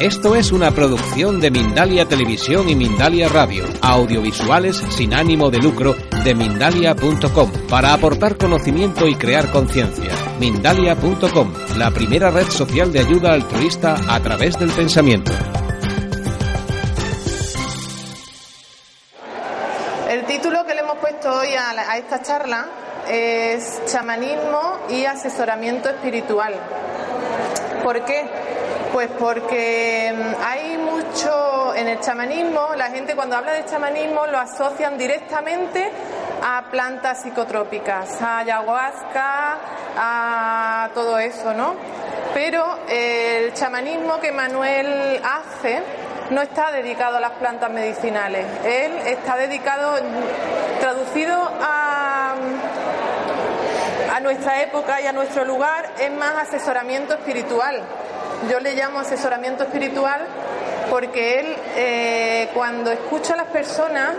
Esto es una producción de Mindalia Televisión y Mindalia Radio, audiovisuales sin ánimo de lucro de mindalia.com, para aportar conocimiento y crear conciencia. Mindalia.com, la primera red social de ayuda altruista a través del pensamiento. El título que le hemos puesto hoy a, a esta charla es Chamanismo y asesoramiento espiritual. ¿Por qué? Pues porque mm, hay mucho en el chamanismo, la gente cuando habla de chamanismo lo asocian directamente a plantas psicotrópicas, a ayahuasca, a todo eso, ¿no? Pero el chamanismo que Manuel hace no está dedicado a las plantas medicinales, él está dedicado, traducido a, a nuestra época y a nuestro lugar, es más asesoramiento espiritual. Yo le llamo asesoramiento espiritual porque él, eh, cuando escucha a las personas,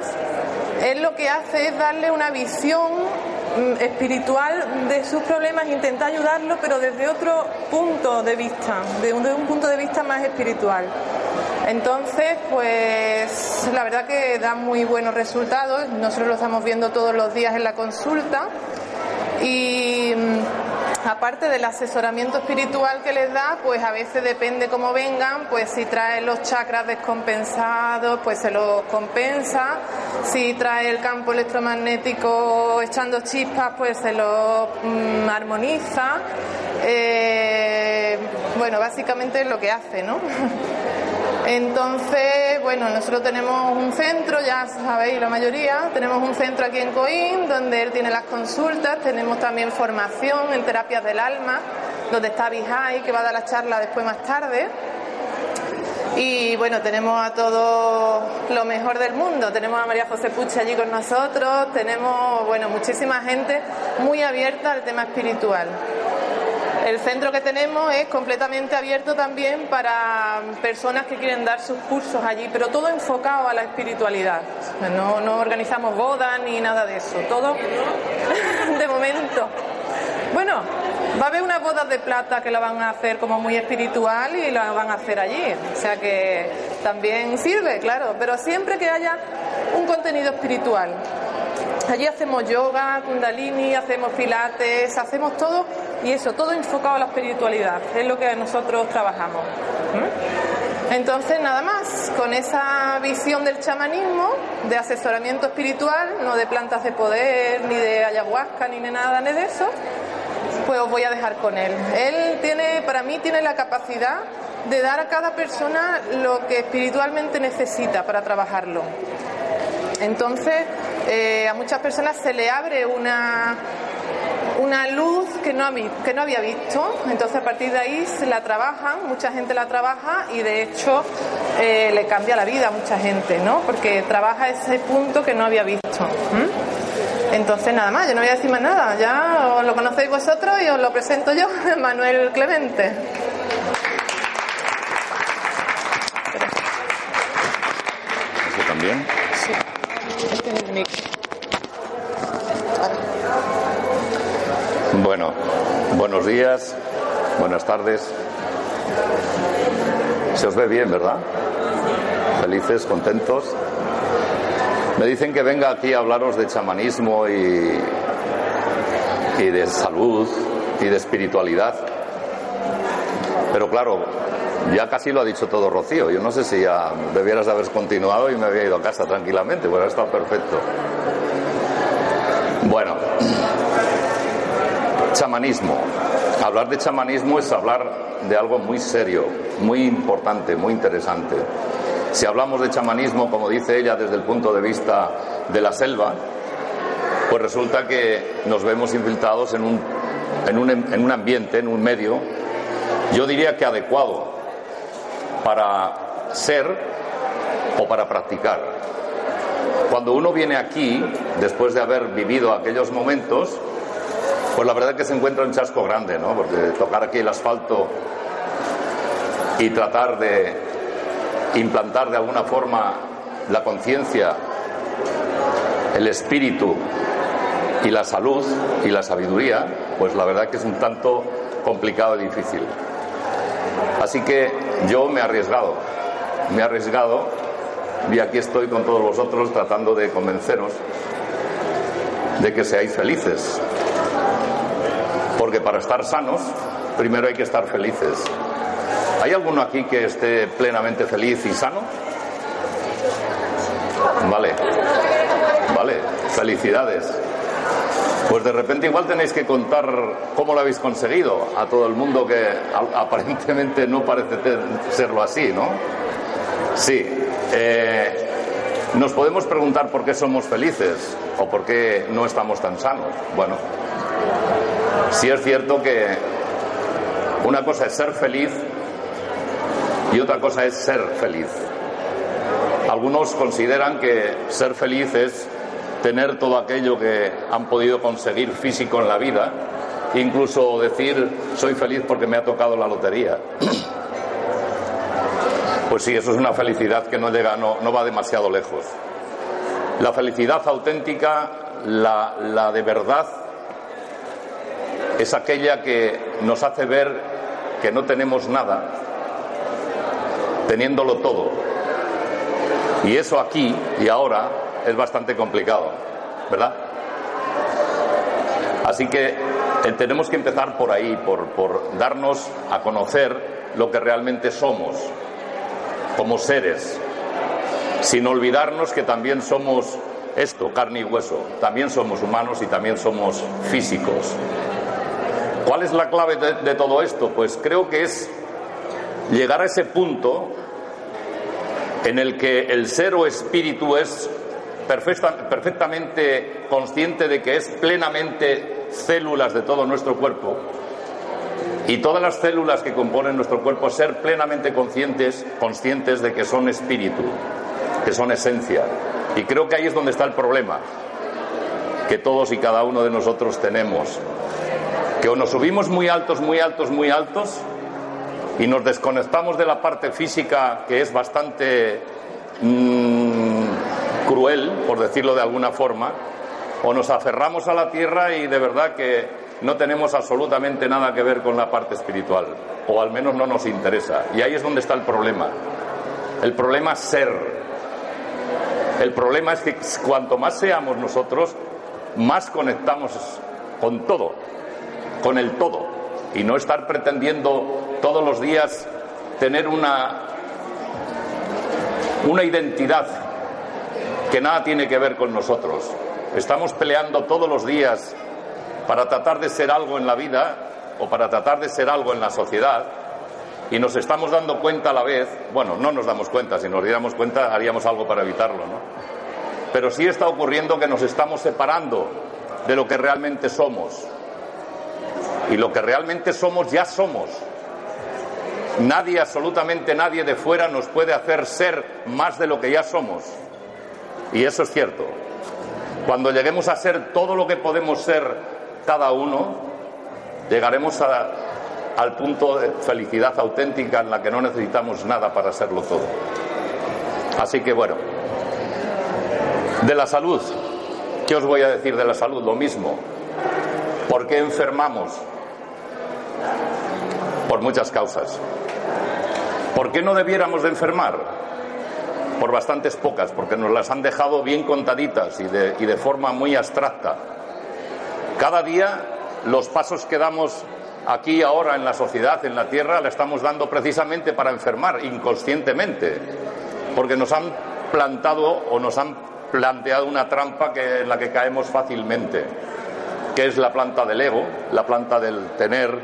él lo que hace es darle una visión mm, espiritual de sus problemas, intenta ayudarlo, pero desde otro punto de vista, de un, de un punto de vista más espiritual. Entonces, pues la verdad que da muy buenos resultados. Nosotros lo estamos viendo todos los días en la consulta. Y mm, aparte del asesoramiento espiritual que les da, pues a veces depende cómo vengan, pues si trae los chakras descompensados, pues se los compensa. Si trae el campo electromagnético echando chispas, pues se lo mm, armoniza. Eh, bueno, básicamente es lo que hace, ¿no? Entonces, bueno, nosotros tenemos un centro, ya sabéis la mayoría, tenemos un centro aquí en Coín donde él tiene las consultas, tenemos también formación en terapias del alma, donde está Vijay, que va a dar la charla después más tarde. Y bueno, tenemos a todo lo mejor del mundo. Tenemos a María José Puche allí con nosotros, tenemos, bueno, muchísima gente muy abierta al tema espiritual. El centro que tenemos es completamente abierto también para personas que quieren dar sus cursos allí, pero todo enfocado a la espiritualidad. No, organizamos bodas ni nada de eso, todo de momento. Bueno, va a haber unas bodas de plata que la van a hacer como muy espiritual y la van a hacer allí. O sea que también sirve, claro, pero siempre que haya un contenido espiritual. Allí hacemos yoga, kundalini, hacemos pilates, hacemos todo y eso, todo enfocado a la espiritualidad, es lo que nosotros trabajamos. ¿Mm? Entonces, nada más, con esa visión del chamanismo, de asesoramiento espiritual, no de plantas de poder, ni de ayahuasca, ni de nada ni de eso, pues os voy a dejar con él. Él tiene, para mí, tiene la capacidad de dar a cada persona lo que espiritualmente necesita para trabajarlo. Entonces, eh, a muchas personas se le abre una, una luz que no, que no había visto, entonces a partir de ahí se la trabajan, mucha gente la trabaja y de hecho eh, le cambia la vida a mucha gente, ¿no? Porque trabaja ese punto que no había visto. Entonces nada más, yo no voy a decir más nada, ya os lo conocéis vosotros y os lo presento yo, Manuel Clemente. ¿Eso también? Bueno, buenos días, buenas tardes. Se os ve bien, ¿verdad? Felices, contentos. Me dicen que venga aquí a hablaros de chamanismo y, y de salud y de espiritualidad. Pero claro, ya casi lo ha dicho todo Rocío. Yo no sé si ya debieras de haber continuado y me había ido a casa tranquilamente, pues ha estado perfecto. Bueno, chamanismo. Hablar de chamanismo es hablar de algo muy serio, muy importante, muy interesante. Si hablamos de chamanismo, como dice ella, desde el punto de vista de la selva, pues resulta que nos vemos infiltrados en un, en un, en un ambiente, en un medio, yo diría que adecuado para ser o para practicar. Cuando uno viene aquí, después de haber vivido aquellos momentos, pues la verdad es que se encuentra un chasco grande, ¿no? Porque tocar aquí el asfalto y tratar de implantar de alguna forma la conciencia, el espíritu y la salud y la sabiduría, pues la verdad que es un tanto complicado y difícil. Así que yo me he arriesgado, me he arriesgado y aquí estoy con todos vosotros tratando de convenceros de que seáis felices. Porque para estar sanos, primero hay que estar felices. ¿Hay alguno aquí que esté plenamente feliz y sano? Vale, vale, felicidades. Pues de repente igual tenéis que contar cómo lo habéis conseguido a todo el mundo que aparentemente no parece serlo así, ¿no? Sí. Eh, nos podemos preguntar por qué somos felices o por qué no estamos tan sanos. Bueno, sí es cierto que una cosa es ser feliz y otra cosa es ser feliz. Algunos consideran que ser feliz es tener todo aquello que han podido conseguir físico en la vida, incluso decir soy feliz porque me ha tocado la lotería. Pues sí, eso es una felicidad que no llega, no, no va demasiado lejos. La felicidad auténtica, la, la de verdad, es aquella que nos hace ver que no tenemos nada, teniéndolo todo. Y eso aquí y ahora es bastante complicado, ¿verdad? Así que eh, tenemos que empezar por ahí, por, por darnos a conocer lo que realmente somos como seres, sin olvidarnos que también somos esto, carne y hueso, también somos humanos y también somos físicos. ¿Cuál es la clave de, todo esto? Pues creo que es llegar a ese punto en el que el ser o espíritu es perfectamente consciente de que es plenamente células de todo nuestro cuerpo y todas las células que componen nuestro cuerpo ser plenamente conscientes, conscientes de que son espíritu, que son esencia. Y creo que ahí es donde está el problema que todos y cada uno de nosotros tenemos. Que o nos subimos muy altos, muy altos, muy altos y nos desconectamos de la parte física que es bastante mm, cruel, por decirlo de alguna forma, o nos aferramos a la tierra y de verdad que no tenemos absolutamente nada que ver con la parte espiritual, o al menos no nos interesa. Y ahí es donde está el problema. El problema es ser. El problema es que cuanto más seamos nosotros, más conectamos con todo, con el todo, y no estar pretendiendo todos los días tener una, una identidad que nada tiene que ver con nosotros. Estamos peleando todos los días para tratar de ser algo en la vida o para tratar de ser algo en la sociedad y nos estamos dando cuenta a la vez, bueno, no nos damos cuenta, si nos diéramos cuenta haríamos algo para evitarlo, ¿no? Pero sí está ocurriendo que nos estamos separando de lo que realmente somos. Y lo que realmente somos ya somos. Nadie, absolutamente nadie de fuera nos puede hacer ser más de lo que ya somos. Y eso es cierto. Cuando lleguemos a ser todo lo que podemos ser cada uno, llegaremos al punto de felicidad auténtica en la que no necesitamos nada para serlo todo. Así que bueno, de la salud, ¿qué os voy a decir de la salud? Lo mismo. ¿Por qué enfermamos? Por muchas causas. ¿Por qué no debiéramos de enfermar? Por bastantes pocas, porque nos las han dejado bien contaditas y de, y de forma muy abstracta. Cada día los pasos que damos aquí ahora en la sociedad, en la tierra, la estamos dando precisamente para enfermar inconscientemente, porque nos han plantado o nos han planteado una trampa en la que caemos fácilmente, que es la planta del ego, la planta del tener,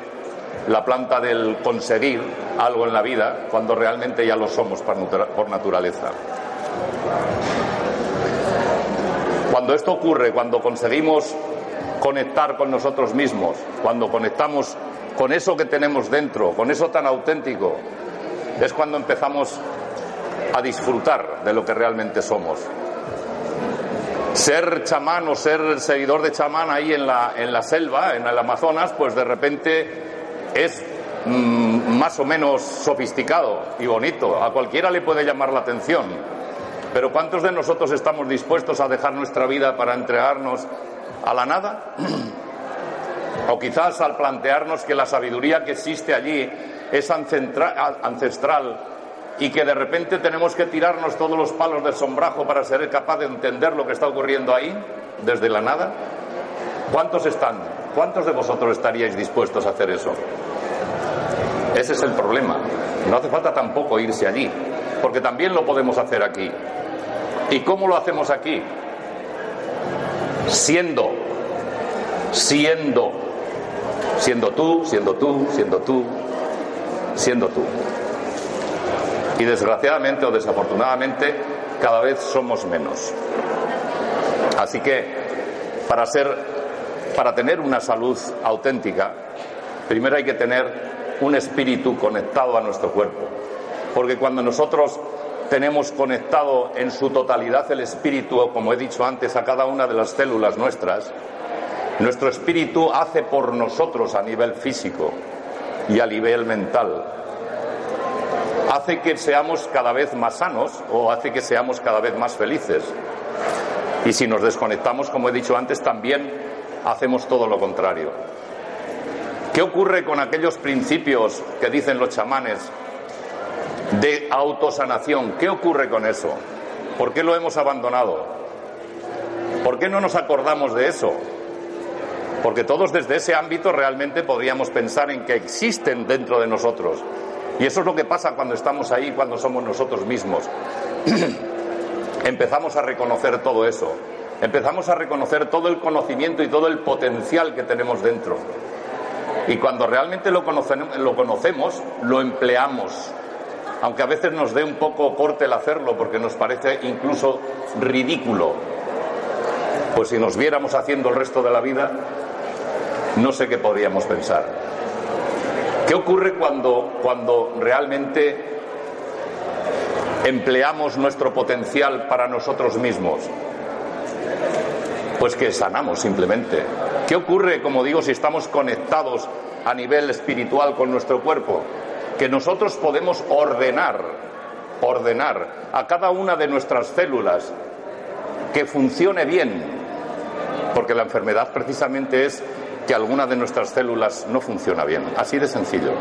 la planta del conseguir algo en la vida, cuando realmente ya lo somos por naturaleza. Cuando esto ocurre, cuando conseguimos conectar con nosotros mismos, cuando conectamos con eso que tenemos dentro, con eso tan auténtico, es cuando empezamos a disfrutar de lo que realmente somos. Ser chamán o ser seguidor de chamán ahí en la, en la selva, en el Amazonas, pues de repente es mm, más o menos sofisticado y bonito. A cualquiera le puede llamar la atención. Pero ¿cuántos de nosotros estamos dispuestos a dejar nuestra vida para entregarnos a la nada? o quizás al plantearnos que la sabiduría que existe allí es ancestral y que de repente tenemos que tirarnos todos los palos del sombrajo para ser capaz de entender lo que está ocurriendo ahí, desde la nada? ¿Cuántos están? ¿Cuántos de vosotros estaríais dispuestos a hacer eso? Ese es el problema. No hace falta tampoco irse allí, porque también lo podemos hacer aquí. ¿Y cómo lo hacemos aquí? Siendo, siendo, siendo tú, siendo tú, siendo tú, siendo tú. Y desgraciadamente o desafortunadamente cada vez somos menos. Así que para ser para tener una salud auténtica, primero hay que tener un espíritu conectado a nuestro cuerpo. Porque cuando nosotros tenemos conectado en su totalidad el espíritu, como he dicho antes, a cada una de las células nuestras, nuestro espíritu hace por nosotros a nivel físico y a nivel mental. Hace que seamos cada vez más sanos o hace que seamos cada vez más felices. Y si nos desconectamos, como he dicho antes, también hacemos todo lo contrario. ¿Qué ocurre con aquellos principios que dicen los chamanes de autosanación? ¿Qué ocurre con eso? ¿Por qué lo hemos abandonado? ¿Por qué no nos acordamos de eso? Porque todos desde ese ámbito realmente podríamos pensar en que existen dentro de nosotros. Y eso es lo que pasa cuando estamos ahí, cuando somos nosotros mismos. Empezamos a reconocer todo eso empezamos a reconocer todo el conocimiento y todo el potencial que tenemos dentro. Y cuando realmente lo conocemos, lo, empleamos. Aunque a veces nos dé un poco corte el hacerlo porque nos parece incluso ridículo. Pues si nos viéramos haciendo el resto de la vida, no sé qué podríamos pensar. ¿Qué ocurre cuando, cuando realmente empleamos nuestro potencial para nosotros mismos? Pues que sanamos simplemente. ¿Qué ocurre, como digo, si estamos conectados a nivel espiritual con nuestro cuerpo? Que nosotros podemos ordenar, ordenar a cada una de nuestras células que funcione bien, porque la enfermedad precisamente es que alguna de nuestras células no funciona bien, así de sencillo.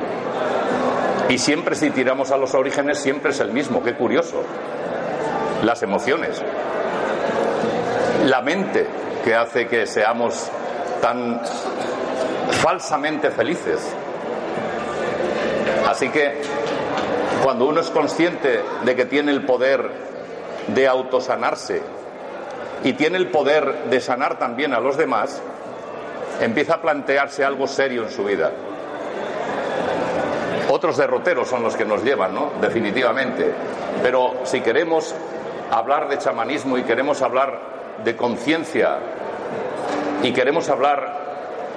Y siempre si tiramos a los orígenes siempre es el mismo, qué curioso. Las emociones la mente que hace que seamos tan falsamente felices. Así que cuando uno es consciente de que tiene el poder de autosanarse y tiene el poder de sanar también a los demás, empieza a plantearse algo serio en su vida. Otros derroteros son los que nos llevan, ¿no? Definitivamente. Pero si queremos hablar de chamanismo y queremos hablar de conciencia y queremos hablar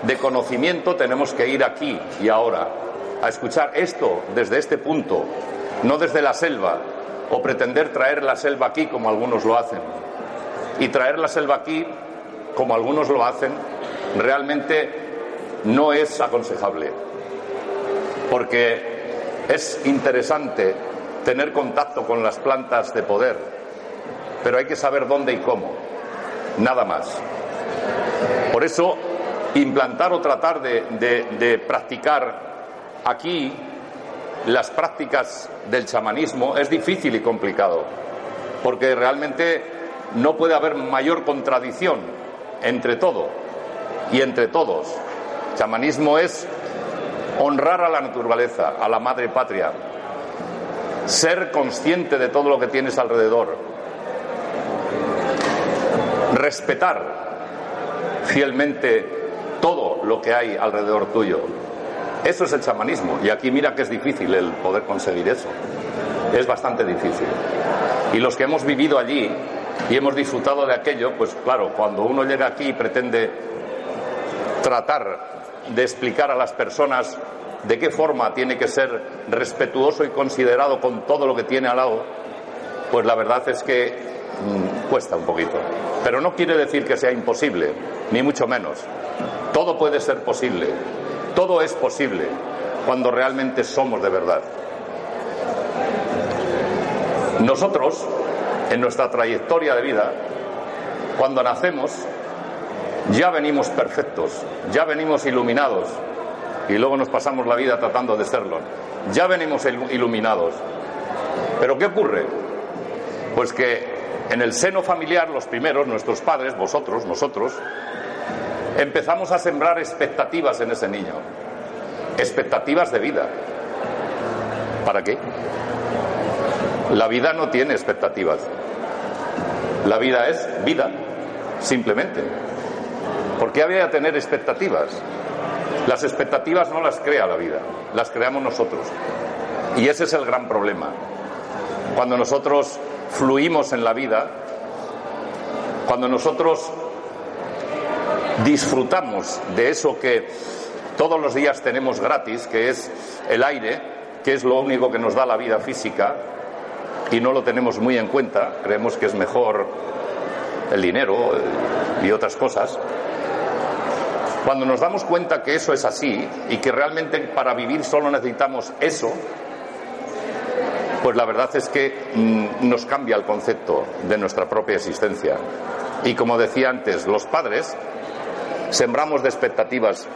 de conocimiento, tenemos que ir aquí y ahora, a escuchar esto desde este punto, no desde la selva, o pretender traer la selva aquí como algunos lo hacen. Y traer la selva aquí, como algunos lo hacen, realmente no es aconsejable. Porque es interesante tener contacto con las plantas de poder, pero hay que saber dónde y cómo nada más. Por eso, implantar o tratar de, practicar aquí las prácticas del chamanismo es difícil y complicado, porque realmente no puede haber mayor contradicción entre todo y entre todos. Chamanismo es honrar a la naturaleza, a la madre patria, ser consciente de todo lo que tienes alrededor, respetar fielmente todo lo que hay alrededor tuyo. Eso es el chamanismo. Y aquí mira que es difícil el poder conseguir eso. Es bastante difícil. Y los que hemos vivido allí y hemos disfrutado de aquello, pues claro, cuando uno llega aquí y pretende tratar de explicar a las personas de qué forma tiene que ser respetuoso y considerado con todo lo que tiene al lado, pues la verdad es que Mm, cuesta un poquito. Pero no quiere decir que sea imposible, ni mucho menos. Todo puede ser posible, todo es posible cuando realmente somos de verdad. Nosotros, en nuestra trayectoria de vida, cuando nacemos, ya venimos perfectos, ya venimos iluminados y luego nos pasamos la vida tratando de serlo. ya venimos iluminados. Pero ¿qué ocurre? Pues que en el seno familiar, los primeros, nuestros padres, vosotros, nosotros, empezamos a sembrar expectativas en ese niño. Expectativas de vida. ¿Para qué? La vida no tiene expectativas. La vida es vida, simplemente. ¿Por qué había que tener expectativas? Las expectativas no las crea la vida, las creamos nosotros. Y ese es el gran problema. Cuando nosotros fluimos en la vida, cuando nosotros disfrutamos de eso que todos los días tenemos gratis, que es el aire, que es lo único que nos da la vida física, y no lo tenemos muy en cuenta, creemos que es mejor el dinero y otras cosas, cuando nos damos cuenta que eso es así y que realmente para vivir solo necesitamos eso, pues la verdad es que mm, nos cambia el concepto de nuestra propia existencia. Y como decía antes, los padres sembramos de expectativas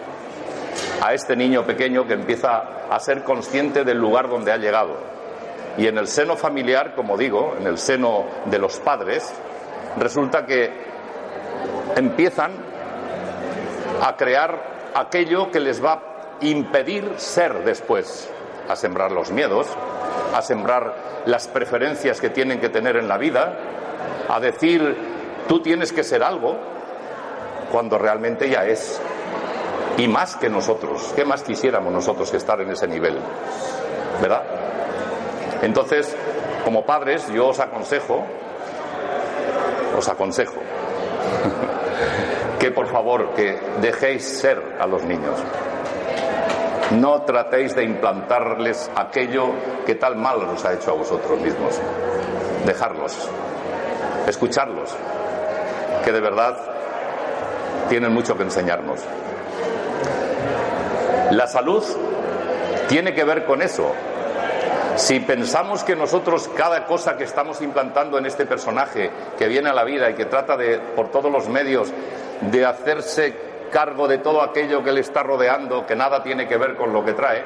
a este niño pequeño que empieza a ser consciente del lugar donde ha llegado. Y en el seno familiar, como digo, en el seno de los padres, resulta que empiezan a crear aquello que les va a impedir ser después, a sembrar los miedos, a sembrar las preferencias que tienen que tener en la vida, a decir tú tienes que ser algo cuando realmente ya es. Y más que nosotros, ¿qué más quisiéramos nosotros que estar en ese nivel? ¿Verdad? Entonces, como padres, yo os aconsejo, os aconsejo que por favor que dejéis ser a los niños. No tratéis de implantarles aquello que tal mal os ha hecho a vosotros mismos. Dejarlos, escucharlos, que de verdad tienen mucho que enseñarnos. La salud tiene que ver con eso. Si pensamos que nosotros cada cosa que estamos implantando en este personaje que viene a la vida y que trata de por todos los medios de hacerse cargo de todo aquello que le está rodeando, que nada tiene que ver con lo que trae,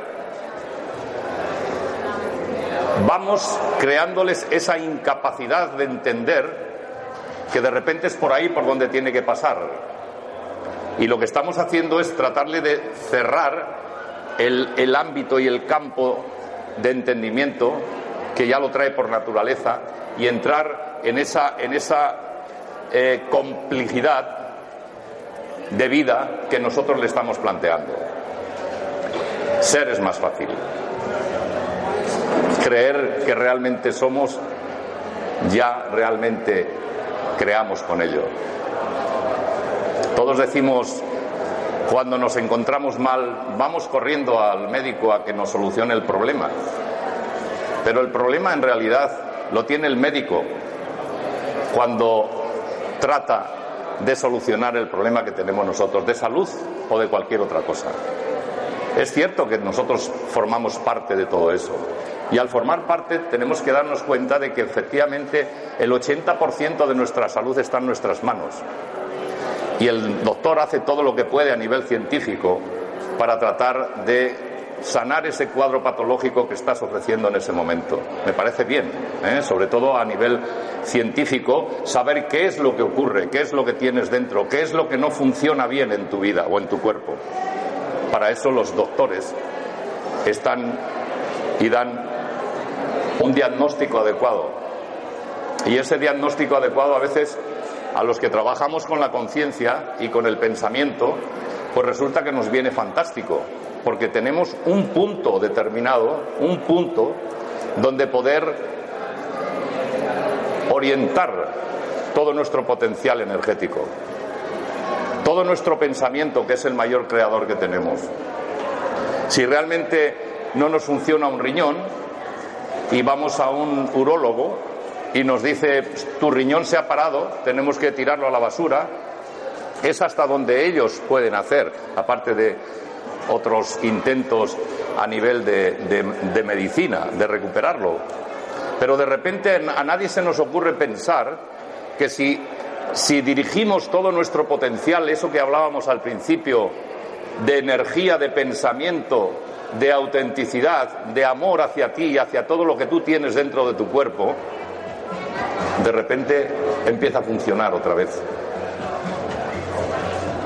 vamos creándoles esa incapacidad de entender que de repente es por ahí por donde tiene que pasar. Y lo que estamos haciendo es tratarle de cerrar el, ámbito y el campo de entendimiento que ya lo trae por naturaleza y entrar en esa, en esa eh, complicidad de vida que nosotros le estamos planteando. Ser es más fácil. Creer que realmente somos, ya realmente creamos con ello. Todos decimos, cuando nos encontramos mal, vamos corriendo al médico a que nos solucione el problema. Pero el problema en realidad lo tiene el médico cuando trata de solucionar el problema que tenemos nosotros, de salud o de cualquier otra cosa. Es cierto que nosotros formamos parte de todo eso. Y al formar parte tenemos que darnos cuenta de que efectivamente el 80% de nuestra salud está en nuestras manos. Y el doctor hace todo lo que puede a nivel científico para tratar de sanar ese cuadro patológico que estás ofreciendo en ese momento. Me parece bien, ¿eh? sobre todo a nivel científico, saber qué es lo que ocurre, qué es lo que tienes dentro, qué es lo que no funciona bien en tu vida o en tu cuerpo. Para eso los doctores están y dan un diagnóstico adecuado. Y ese diagnóstico adecuado a veces a los que trabajamos con la conciencia y con el pensamiento, pues resulta que nos viene fantástico, porque tenemos un punto determinado, un punto donde poder orientar todo nuestro potencial energético, todo nuestro pensamiento, que es el mayor creador que tenemos. Si realmente no nos funciona un riñón y vamos a un urólogo y nos dice tu riñón se ha parado, tenemos que tirarlo a la basura, es hasta donde ellos pueden hacer, aparte de otros intentos a nivel de, medicina, de recuperarlo. Pero de repente a nadie se nos ocurre pensar que si, si dirigimos todo nuestro potencial, eso que hablábamos al principio, de energía, de pensamiento, de autenticidad, de amor hacia ti y hacia todo lo que tú tienes dentro de tu cuerpo, de repente empieza a funcionar otra vez.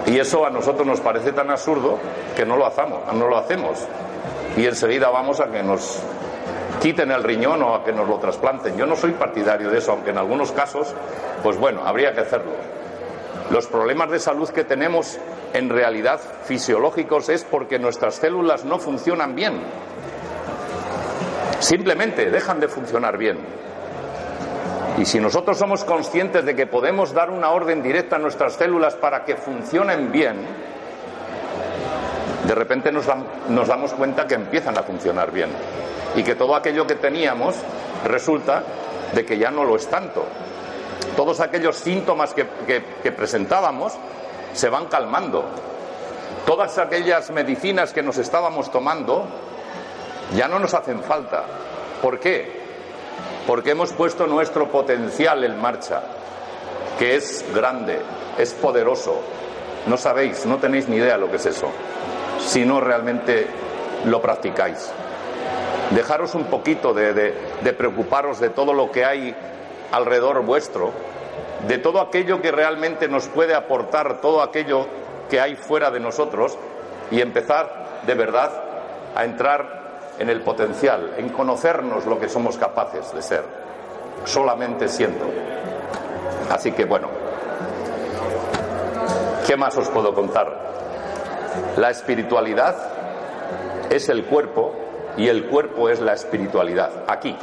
Y eso a nosotros nos parece tan absurdo que no lo hacemos, no lo hacemos. Y enseguida vamos a que nos quiten el riñón o a que nos lo trasplanten. Yo no soy partidario de eso, aunque en algunos casos, pues bueno, habría que hacerlo. Los problemas de salud que tenemos en realidad fisiológicos es porque nuestras células no funcionan bien. Simplemente dejan de funcionar bien. Y si nosotros somos conscientes de que podemos dar una orden directa a nuestras células para que funcionen bien, de repente nos, damos cuenta que empiezan a funcionar bien. Y que todo aquello que teníamos resulta de que ya no lo es tanto. Todos aquellos síntomas que, que presentábamos se van calmando. Todas aquellas medicinas que nos estábamos tomando ya no nos hacen falta. ¿Por qué? Porque hemos puesto nuestro potencial en marcha, que es grande, es poderoso. No sabéis, no tenéis ni idea lo que es eso, si no realmente lo practicáis. Dejaros un poquito de, preocuparos de todo lo que hay alrededor vuestro, de todo aquello que realmente nos puede aportar, todo aquello que hay fuera de nosotros y empezar de verdad a entrar en el potencial, en conocernos lo que somos capaces de ser, solamente siendo. Así que bueno, ¿qué más os puedo contar? La espiritualidad es el cuerpo y el cuerpo es la espiritualidad, aquí.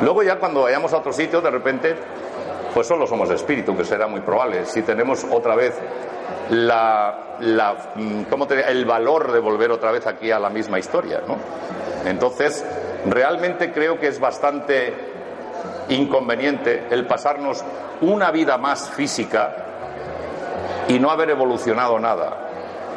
Luego ya cuando vayamos a otro sitio, de repente, pues solo somos espíritu, que será muy probable. Si tenemos otra vez mm, ¿cómo el valor de volver otra vez aquí a la misma historia. ¿no? Entonces, realmente creo que es bastante inconveniente el pasarnos una vida más física y no haber evolucionado nada,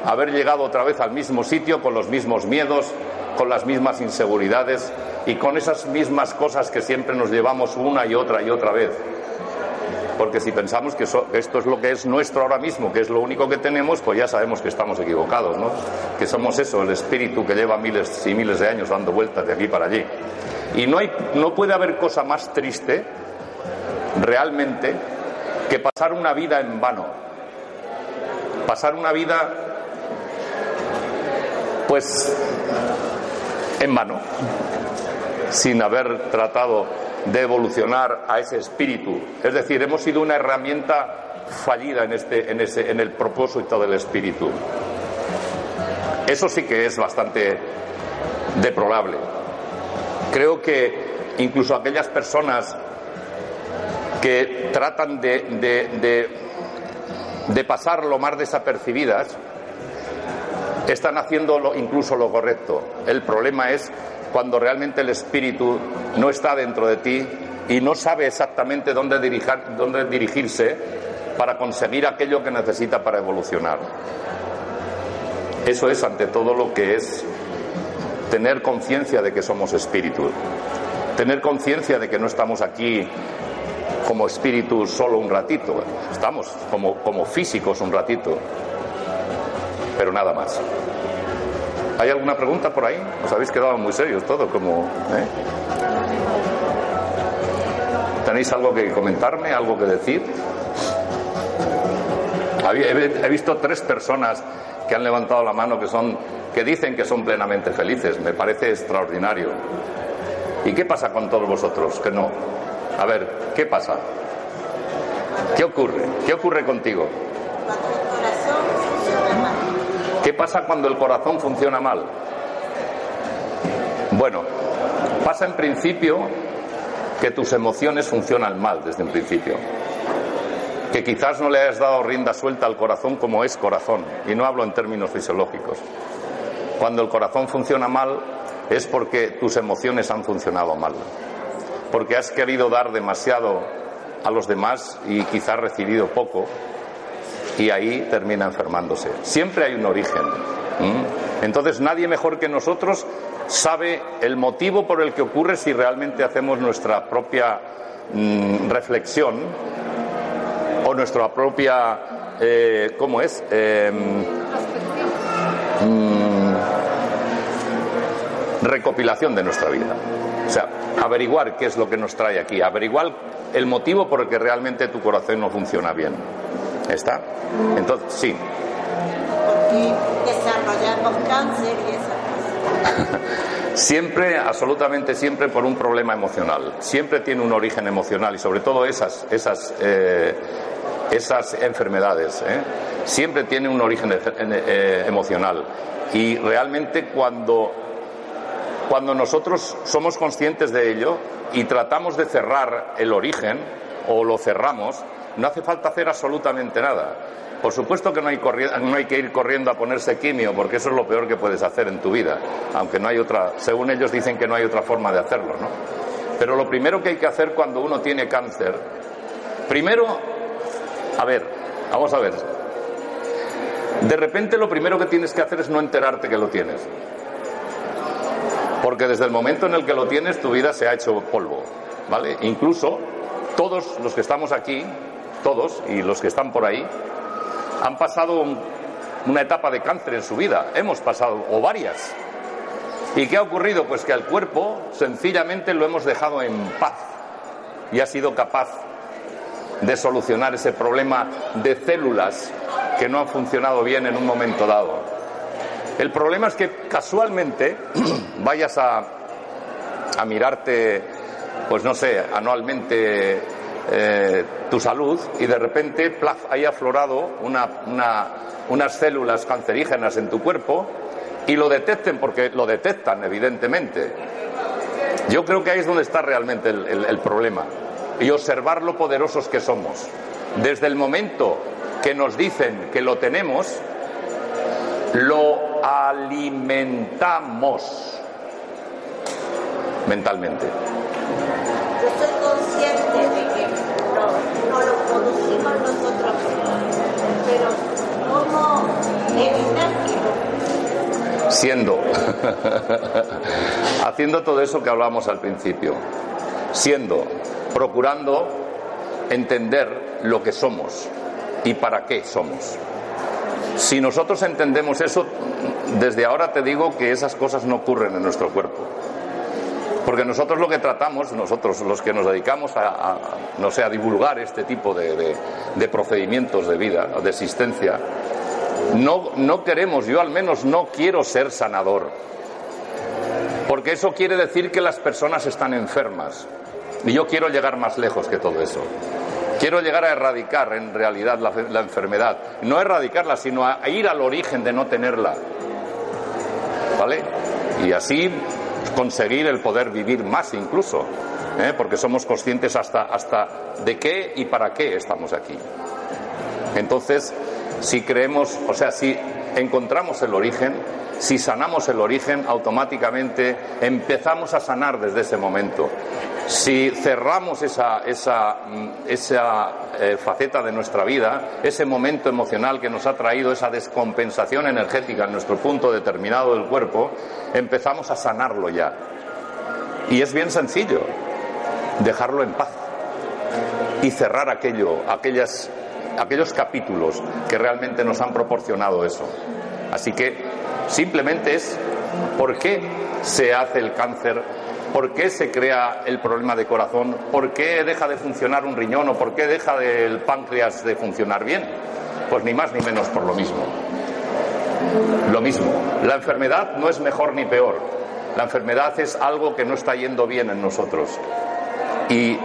haber llegado otra vez al mismo sitio con los mismos miedos, con las mismas inseguridades y con esas mismas cosas que siempre nos llevamos una y otra y otra vez porque si pensamos que, esto es lo que es nuestro ahora mismo, que es lo único que tenemos, pues ya sabemos que estamos equivocados, ¿no? Que somos eso, el espíritu que lleva miles y miles de años dando vueltas de aquí para allí. Y no, hay, no puede haber cosa más triste, realmente, que pasar una vida en vano. Pasar una vida, pues, en vano, sin haber tratado de evolucionar a ese espíritu. Es decir, hemos sido una herramienta fallida en, este, en, ese, en el propósito del espíritu. Eso sí que es bastante deplorable. Creo que incluso aquellas personas que tratan de, de, de, de pasar lo más desapercibidas están haciendo incluso lo correcto. El problema es cuando realmente el espíritu no está dentro de ti y no sabe exactamente dónde, dónde dirigirse para conseguir aquello que necesita para evolucionar. Eso es ante todo lo que es tener conciencia de que somos espíritu, tener conciencia de que no estamos aquí como espíritu solo un ratito, estamos como, como físicos un ratito, pero nada más. ¿Hay alguna pregunta por ahí? Os habéis quedado muy serios todo, como... ¿eh? ¿Tenéis algo que comentarme, algo que decir? He visto tres personas que han levantado la mano que son que dicen que son plenamente felices. Me parece extraordinario. ¿Y qué pasa con todos vosotros que no? A ver, ¿qué pasa? ¿Qué ocurre? ¿Qué ocurre contigo? ¿Qué pasa cuando el corazón funciona mal? Bueno, pasa en principio que tus emociones funcionan mal desde un principio. Que quizás no le hayas dado rienda suelta al corazón como es corazón. Y no hablo en términos fisiológicos. Cuando el corazón funciona mal es porque tus emociones han funcionado mal. Porque has querido dar demasiado a los demás y quizás recibido poco y ahí termina enfermándose. Siempre hay un origen. Entonces nadie mejor que nosotros sabe el motivo por el que ocurre si realmente hacemos nuestra propia mm, reflexión o nuestra propia, eh, ¿cómo es? Em, mm, recopilación de nuestra vida. O sea, averiguar qué es lo que nos trae aquí, averiguar el motivo por el que realmente tu corazón no funciona bien. ¿Está? Entonces, sí. Porque desarrollamos cáncer y esas cosas. Siempre, absolutamente siempre, por un problema emocional. Siempre tiene un origen emocional y sobre todo esas, esas, eh, esas enfermedades. ¿eh? Siempre tiene un origen eh, emocional. Y realmente cuando, cuando nosotros somos conscientes de ello y tratamos de cerrar el origen o lo cerramos, no hace falta hacer absolutamente nada. Por supuesto que no hay, no hay, que ir corriendo a ponerse quimio, porque eso es lo peor que puedes hacer en tu vida, aunque no hay otra, según ellos dicen que no hay otra forma de hacerlo, ¿no? Pero lo primero que hay que hacer cuando uno tiene cáncer, primero, a ver, vamos a ver, de repente lo primero que tienes que hacer es no enterarte que lo tienes, porque desde el momento en el que lo tienes tu vida se ha hecho polvo, ¿vale? Incluso todos los que estamos aquí, todos y los que están por ahí, han pasado una etapa de cáncer en su vida, hemos pasado, o varias. ¿Y qué ha ocurrido? Pues que al cuerpo sencillamente lo hemos dejado en paz y ha sido capaz de solucionar ese problema de células que no han funcionado bien en un momento dado. El problema es que casualmente vayas a, a mirarte, pues no sé, anualmente eh, tu salud y de repente plaf, haya aflorado unas células cancerígenas en tu cuerpo y lo detecten porque lo detectan evidentemente. Yo creo que ahí es donde está realmente el problema y observar lo poderosos que somos. Desde el momento que nos dicen que lo tenemos, lo alimentamos mentalmente. Yo soy consciente de que no, no lo producimos nosotros, pero ¿cómo evitar Siendo, haciendo todo eso que hablamos al principio, siendo, procurando entender lo que somos y para qué somos. Si nosotros entendemos eso, desde ahora te digo que esas cosas no ocurren en nuestro cuerpo. Porque nosotros lo que tratamos, nosotros los que nos dedicamos a, no sé, a divulgar este tipo de, procedimientos de vida, de existencia, no, no queremos, yo al menos no quiero ser sanador. Porque eso quiere decir que las personas están enfermas. Y yo quiero llegar más lejos que todo eso. Quiero llegar a erradicar en realidad la, la, enfermedad. No erradicarla, sino a ir al origen de no tenerla. ¿Vale? Y así conseguir el poder vivir más incluso, ¿eh? porque somos conscientes hasta, hasta de qué y para qué estamos aquí. Entonces, si creemos, o sea, si encontramos el origen, si sanamos el origen, automáticamente empezamos a sanar desde ese momento. Si cerramos esa, esa, esa eh, faceta de nuestra vida, ese momento emocional que nos ha traído esa descompensación energética en nuestro punto determinado del cuerpo, empezamos a sanarlo ya. Y es bien sencillo, dejarlo en paz y cerrar aquello, aquellas, aquellos capítulos que realmente nos han proporcionado eso. Así que simplemente es por qué se hace el cáncer, por qué se crea el problema de corazón, por qué deja de funcionar un riñón o por qué deja el páncreas de funcionar bien. Pues ni más ni menos por lo mismo. Lo mismo. La enfermedad no es mejor ni peor. La enfermedad es algo que no está yendo bien en nosotros. ¿Y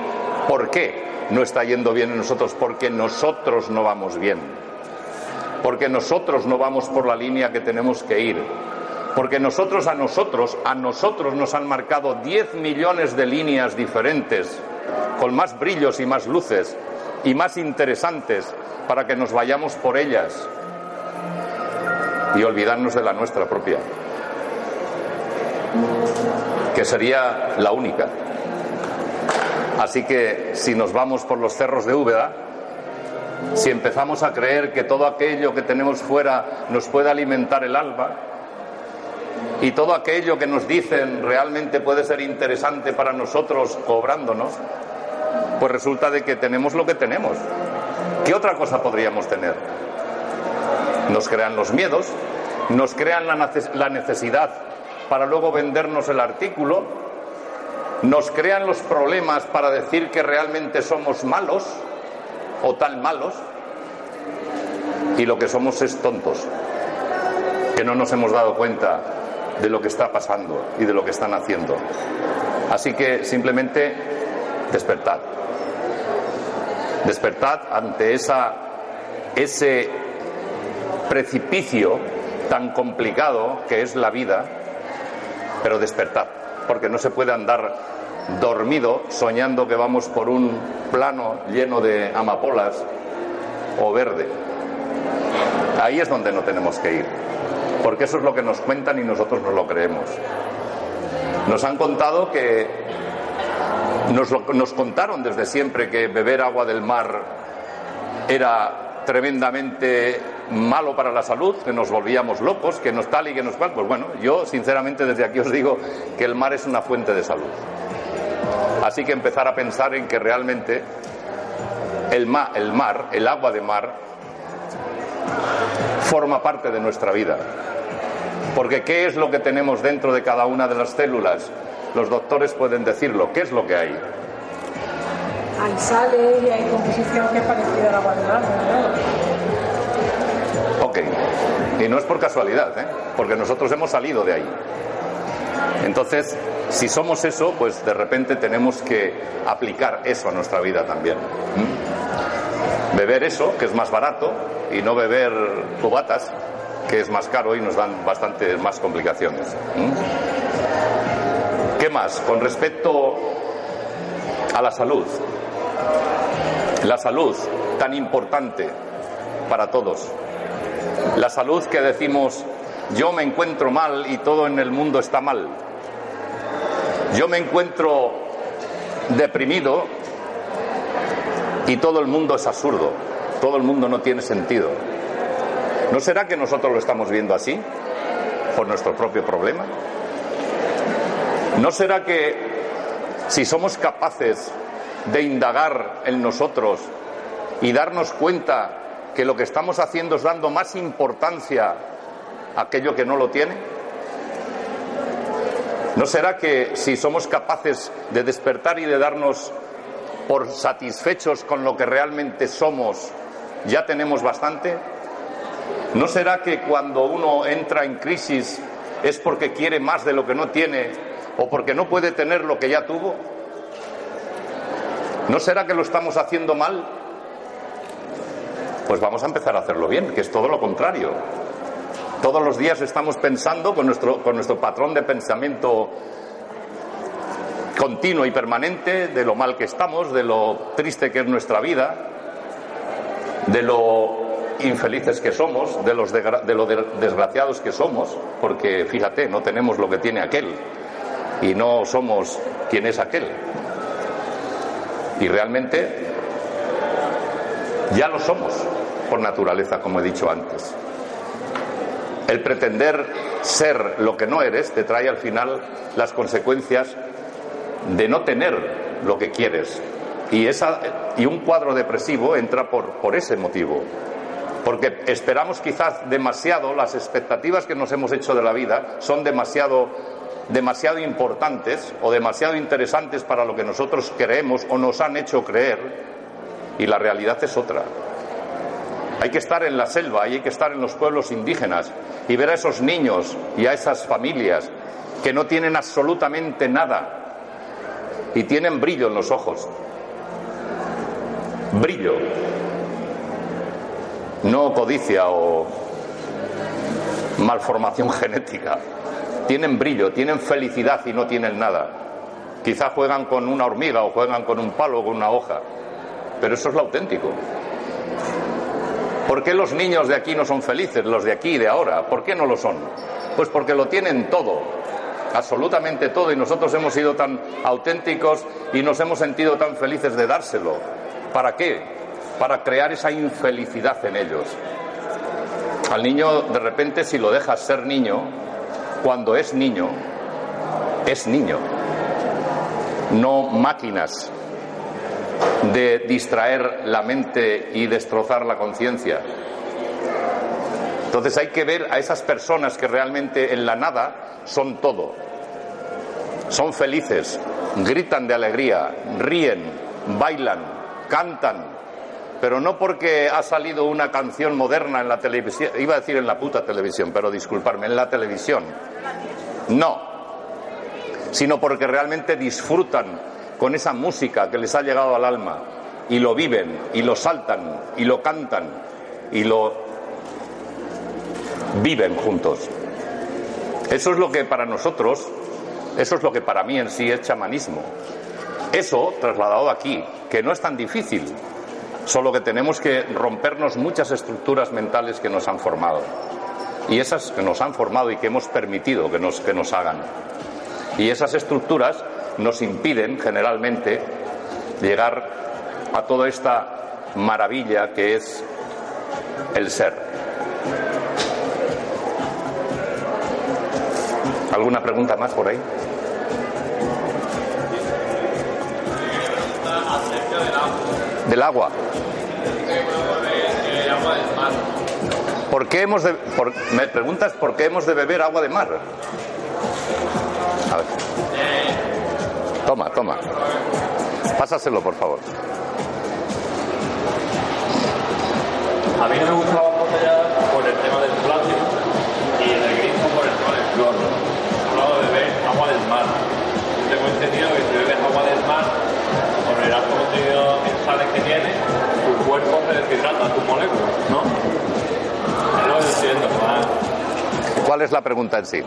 por qué no está yendo bien en nosotros? Porque nosotros no vamos bien porque nosotros no vamos por la línea que tenemos que ir, porque nosotros a nosotros, a nosotros nos han marcado 10 millones de líneas diferentes, con más brillos y más luces y más interesantes, para que nos vayamos por ellas y olvidarnos de la nuestra propia, que sería la única. Así que si nos vamos por los cerros de Úbeda, si empezamos a creer que todo aquello que tenemos fuera nos puede alimentar el alma y todo aquello que nos dicen realmente puede ser interesante para nosotros cobrándonos, pues resulta de que tenemos lo que tenemos. ¿Qué otra cosa podríamos tener? Nos crean los miedos nos crean la necesidad para luego vendernos el artículo, nos crean los problemas para decir que realmente somos malos o tan malos, y lo que somos es tontos, que no nos hemos dado cuenta de lo que está pasando y de lo que están haciendo. Así que simplemente despertad. Despertad ante esa, ese precipicio tan complicado que es la vida, pero despertad, porque no se puede andar dormido soñando que vamos por un plano lleno de amapolas o verde. Ahí es donde no tenemos que ir, porque eso es lo que nos cuentan y nosotros nos lo creemos. Nos han contado que nos, nos contaron desde siempre que beber agua del mar era tremendamente malo para la salud, que nos volvíamos locos, que nos tal y que nos cual. Pues bueno, yo sinceramente desde aquí os digo que el mar es una fuente de salud. Así que empezar a pensar en que realmente el, el mar, el agua de mar, forma parte de nuestra vida. Porque ¿qué es lo que tenemos dentro de cada una de las células? Los doctores pueden decirlo. ¿Qué es lo que hay? Hay sales y hay composición que es parecida al agua de mar, Ok. Y no es por casualidad, ¿eh? porque nosotros hemos salido de ahí. Entonces, si somos eso, pues de repente tenemos que aplicar eso a nuestra vida también. Beber eso, que es más barato, y no beber cubatas, que es más caro y nos dan bastante más complicaciones. ¿Qué más? Con respecto a la salud. La salud, tan importante para todos. La salud que decimos, yo me encuentro mal y todo en el mundo está mal. Yo me encuentro deprimido y todo el mundo es absurdo, todo el mundo no tiene sentido. ¿No será que nosotros lo estamos viendo así? ¿Por nuestro propio problema? ¿No será que si somos capaces de indagar en nosotros y darnos cuenta que lo que estamos haciendo es dando más importancia aquello que no lo tiene? ¿No será que si somos capaces de despertar y de darnos por satisfechos con lo que realmente somos, ya tenemos bastante? ¿No será que cuando uno entra en crisis es porque quiere más de lo que no tiene o porque no puede tener lo que ya tuvo? ¿No será que lo estamos haciendo mal? Pues vamos a empezar a hacerlo bien, que es todo lo contrario. Todos los días estamos pensando con nuestro, patrón de pensamiento continuo y permanente de lo mal que estamos, de lo triste que es nuestra vida, de lo infelices que somos, de lo desgraciados que somos, porque fíjate, no tenemos lo que tiene aquel y no somos quien es aquel. Y realmente ya lo somos por naturaleza, como he dicho antes. El pretender ser lo que no eres te trae al final las consecuencias de no tener lo que quieres. Y, esa, y un cuadro depresivo entra por, por ese motivo. Porque esperamos quizás demasiado, las expectativas que nos hemos hecho de la vida son demasiado, demasiado importantes o demasiado interesantes para lo que nosotros creemos o nos han hecho creer y la realidad es otra. Hay que estar en la selva, hay que estar en los pueblos indígenas y ver a esos niños y a esas familias que no tienen absolutamente nada y tienen brillo en los ojos. Brillo. No codicia o malformación genética. Tienen brillo, tienen felicidad y no tienen nada. Quizá juegan con una hormiga o juegan con un palo o con una hoja, pero eso es lo auténtico. ¿Por qué los niños de aquí no son felices, los de aquí y de ahora? ¿Por qué no lo son? Pues porque lo tienen todo, absolutamente todo, y nosotros hemos sido tan auténticos y nos hemos sentido tan felices de dárselo. ¿Para qué? Para crear esa infelicidad en ellos. Al niño, de repente, si lo dejas ser niño, cuando es niño, es niño, no máquinas de distraer la mente y destrozar la conciencia. Entonces hay que ver a esas personas que realmente en la nada son todo. Son felices, gritan de alegría, ríen, bailan, cantan, pero no porque ha salido una canción moderna en la televisión, iba a decir en la puta televisión, pero disculparme, en la televisión. No, sino porque realmente disfrutan con esa música que les ha llegado al alma y lo viven y lo saltan y lo cantan y lo viven juntos. Eso es lo que para nosotros, eso es lo que para mí en sí es chamanismo. Eso trasladado aquí, que no es tan difícil, solo que tenemos que rompernos muchas estructuras mentales que nos han formado. Y esas que nos han formado y que hemos permitido que nos, que nos hagan. Y esas estructuras nos impiden generalmente llegar a toda esta maravilla que es el ser. ¿Alguna pregunta más por ahí? Del agua. ¿Por qué hemos de, por- me preguntas por qué hemos de beber agua de mar? A ver. Toma, toma. Pásaselo, por favor. A mí no me gusta la botella por el tema del plástico y el grifo por el tema del cloro. He hablado de beber agua del mar. Tengo entendido que si bebes agua del mar, por el alto contenido en sales que tiene, tu cuerpo se deshidrata, tus moléculas, ¿no? Es lo que estoy diciendo. ¿Cuál es la pregunta en sí?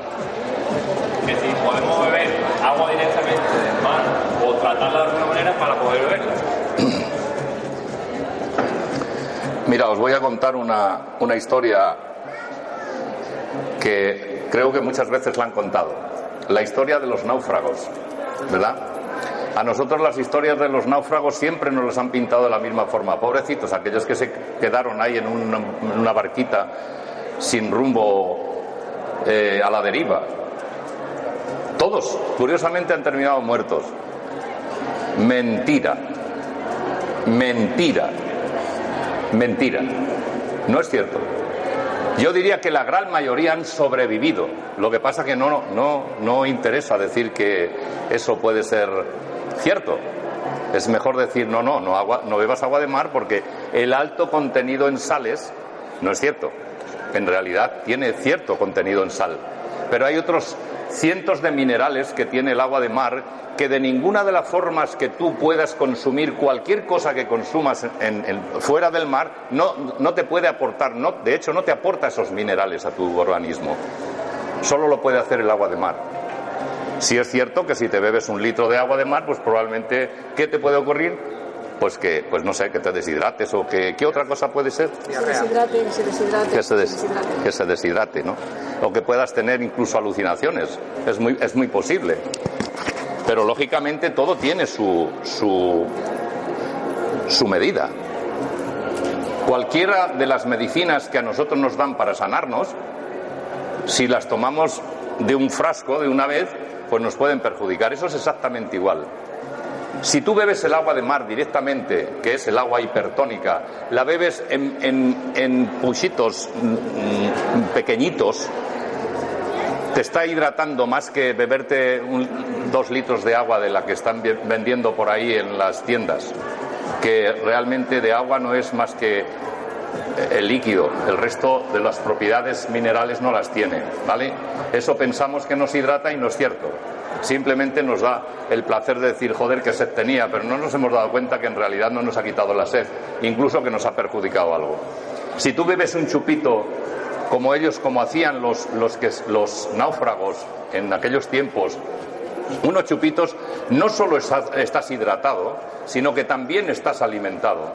Que si podemos beber agua directamente del mar o tratarla de alguna manera para poder beberla. Mira, os voy a contar una, una historia que creo que muchas veces la han contado. La historia de los náufragos, ¿verdad? A nosotros las historias de los náufragos siempre nos las han pintado de la misma forma. Pobrecitos, aquellos que se quedaron ahí en una, una barquita sin rumbo eh, a la deriva. Todos, curiosamente, han terminado muertos. Mentira. Mentira. Mentira. No es cierto. Yo diría que la gran mayoría han sobrevivido. Lo que pasa que no, no, no interesa decir que eso puede ser cierto. Es mejor decir no, no, no, no bebas agua de mar porque el alto contenido en sales no es cierto. En realidad tiene cierto contenido en sal. Pero hay otros cientos de minerales que tiene el agua de mar que de ninguna de las formas que tú puedas consumir cualquier cosa que consumas en- fuera del mar no, no te puede aportar, no, de hecho no te aporta esos minerales a tu organismo. Solo lo puede hacer el agua de mar. Si es cierto que si te bebes un litro de agua de mar, pues probablemente, ¿qué te puede ocurrir? Pues que, pues no sé, que te deshidrates o que, ¿qué otra cosa puede ser? Que se deshidrate, que se deshidrate. que se, des- deshidrate. que se deshidrate, ¿no? O que puedas tener incluso alucinaciones. Es muy, es muy posible. Pero lógicamente todo tiene su, su, su medida. Cualquiera de las medicinas que a nosotros nos dan para sanarnos, si las tomamos de un frasco de una vez, pues nos pueden perjudicar. Eso es exactamente igual. Si tú bebes el agua de mar directamente, que es el agua hipertónica, la bebes en, en, en puchitos mm, mm, pequeñitos, te está hidratando más que beberte dos litros de agua de la que están ve- vendiendo por ahí en las tiendas, que realmente de agua no es más que eh, el líquido, el resto de las propiedades minerales no las tiene, ¿vale? Eso pensamos que nos hidrata y no es cierto. Simplemente nos da el placer de decir, joder, que sed tenía, pero no nos hemos dado cuenta que en realidad no nos ha quitado la sed, incluso que nos ha perjudicado algo. Si tú bebes un chupito como ellos, como hacían los, los, náufragos en aquellos tiempos, unos chupitos, no solo estás, estás hidratado, sino que también estás alimentado.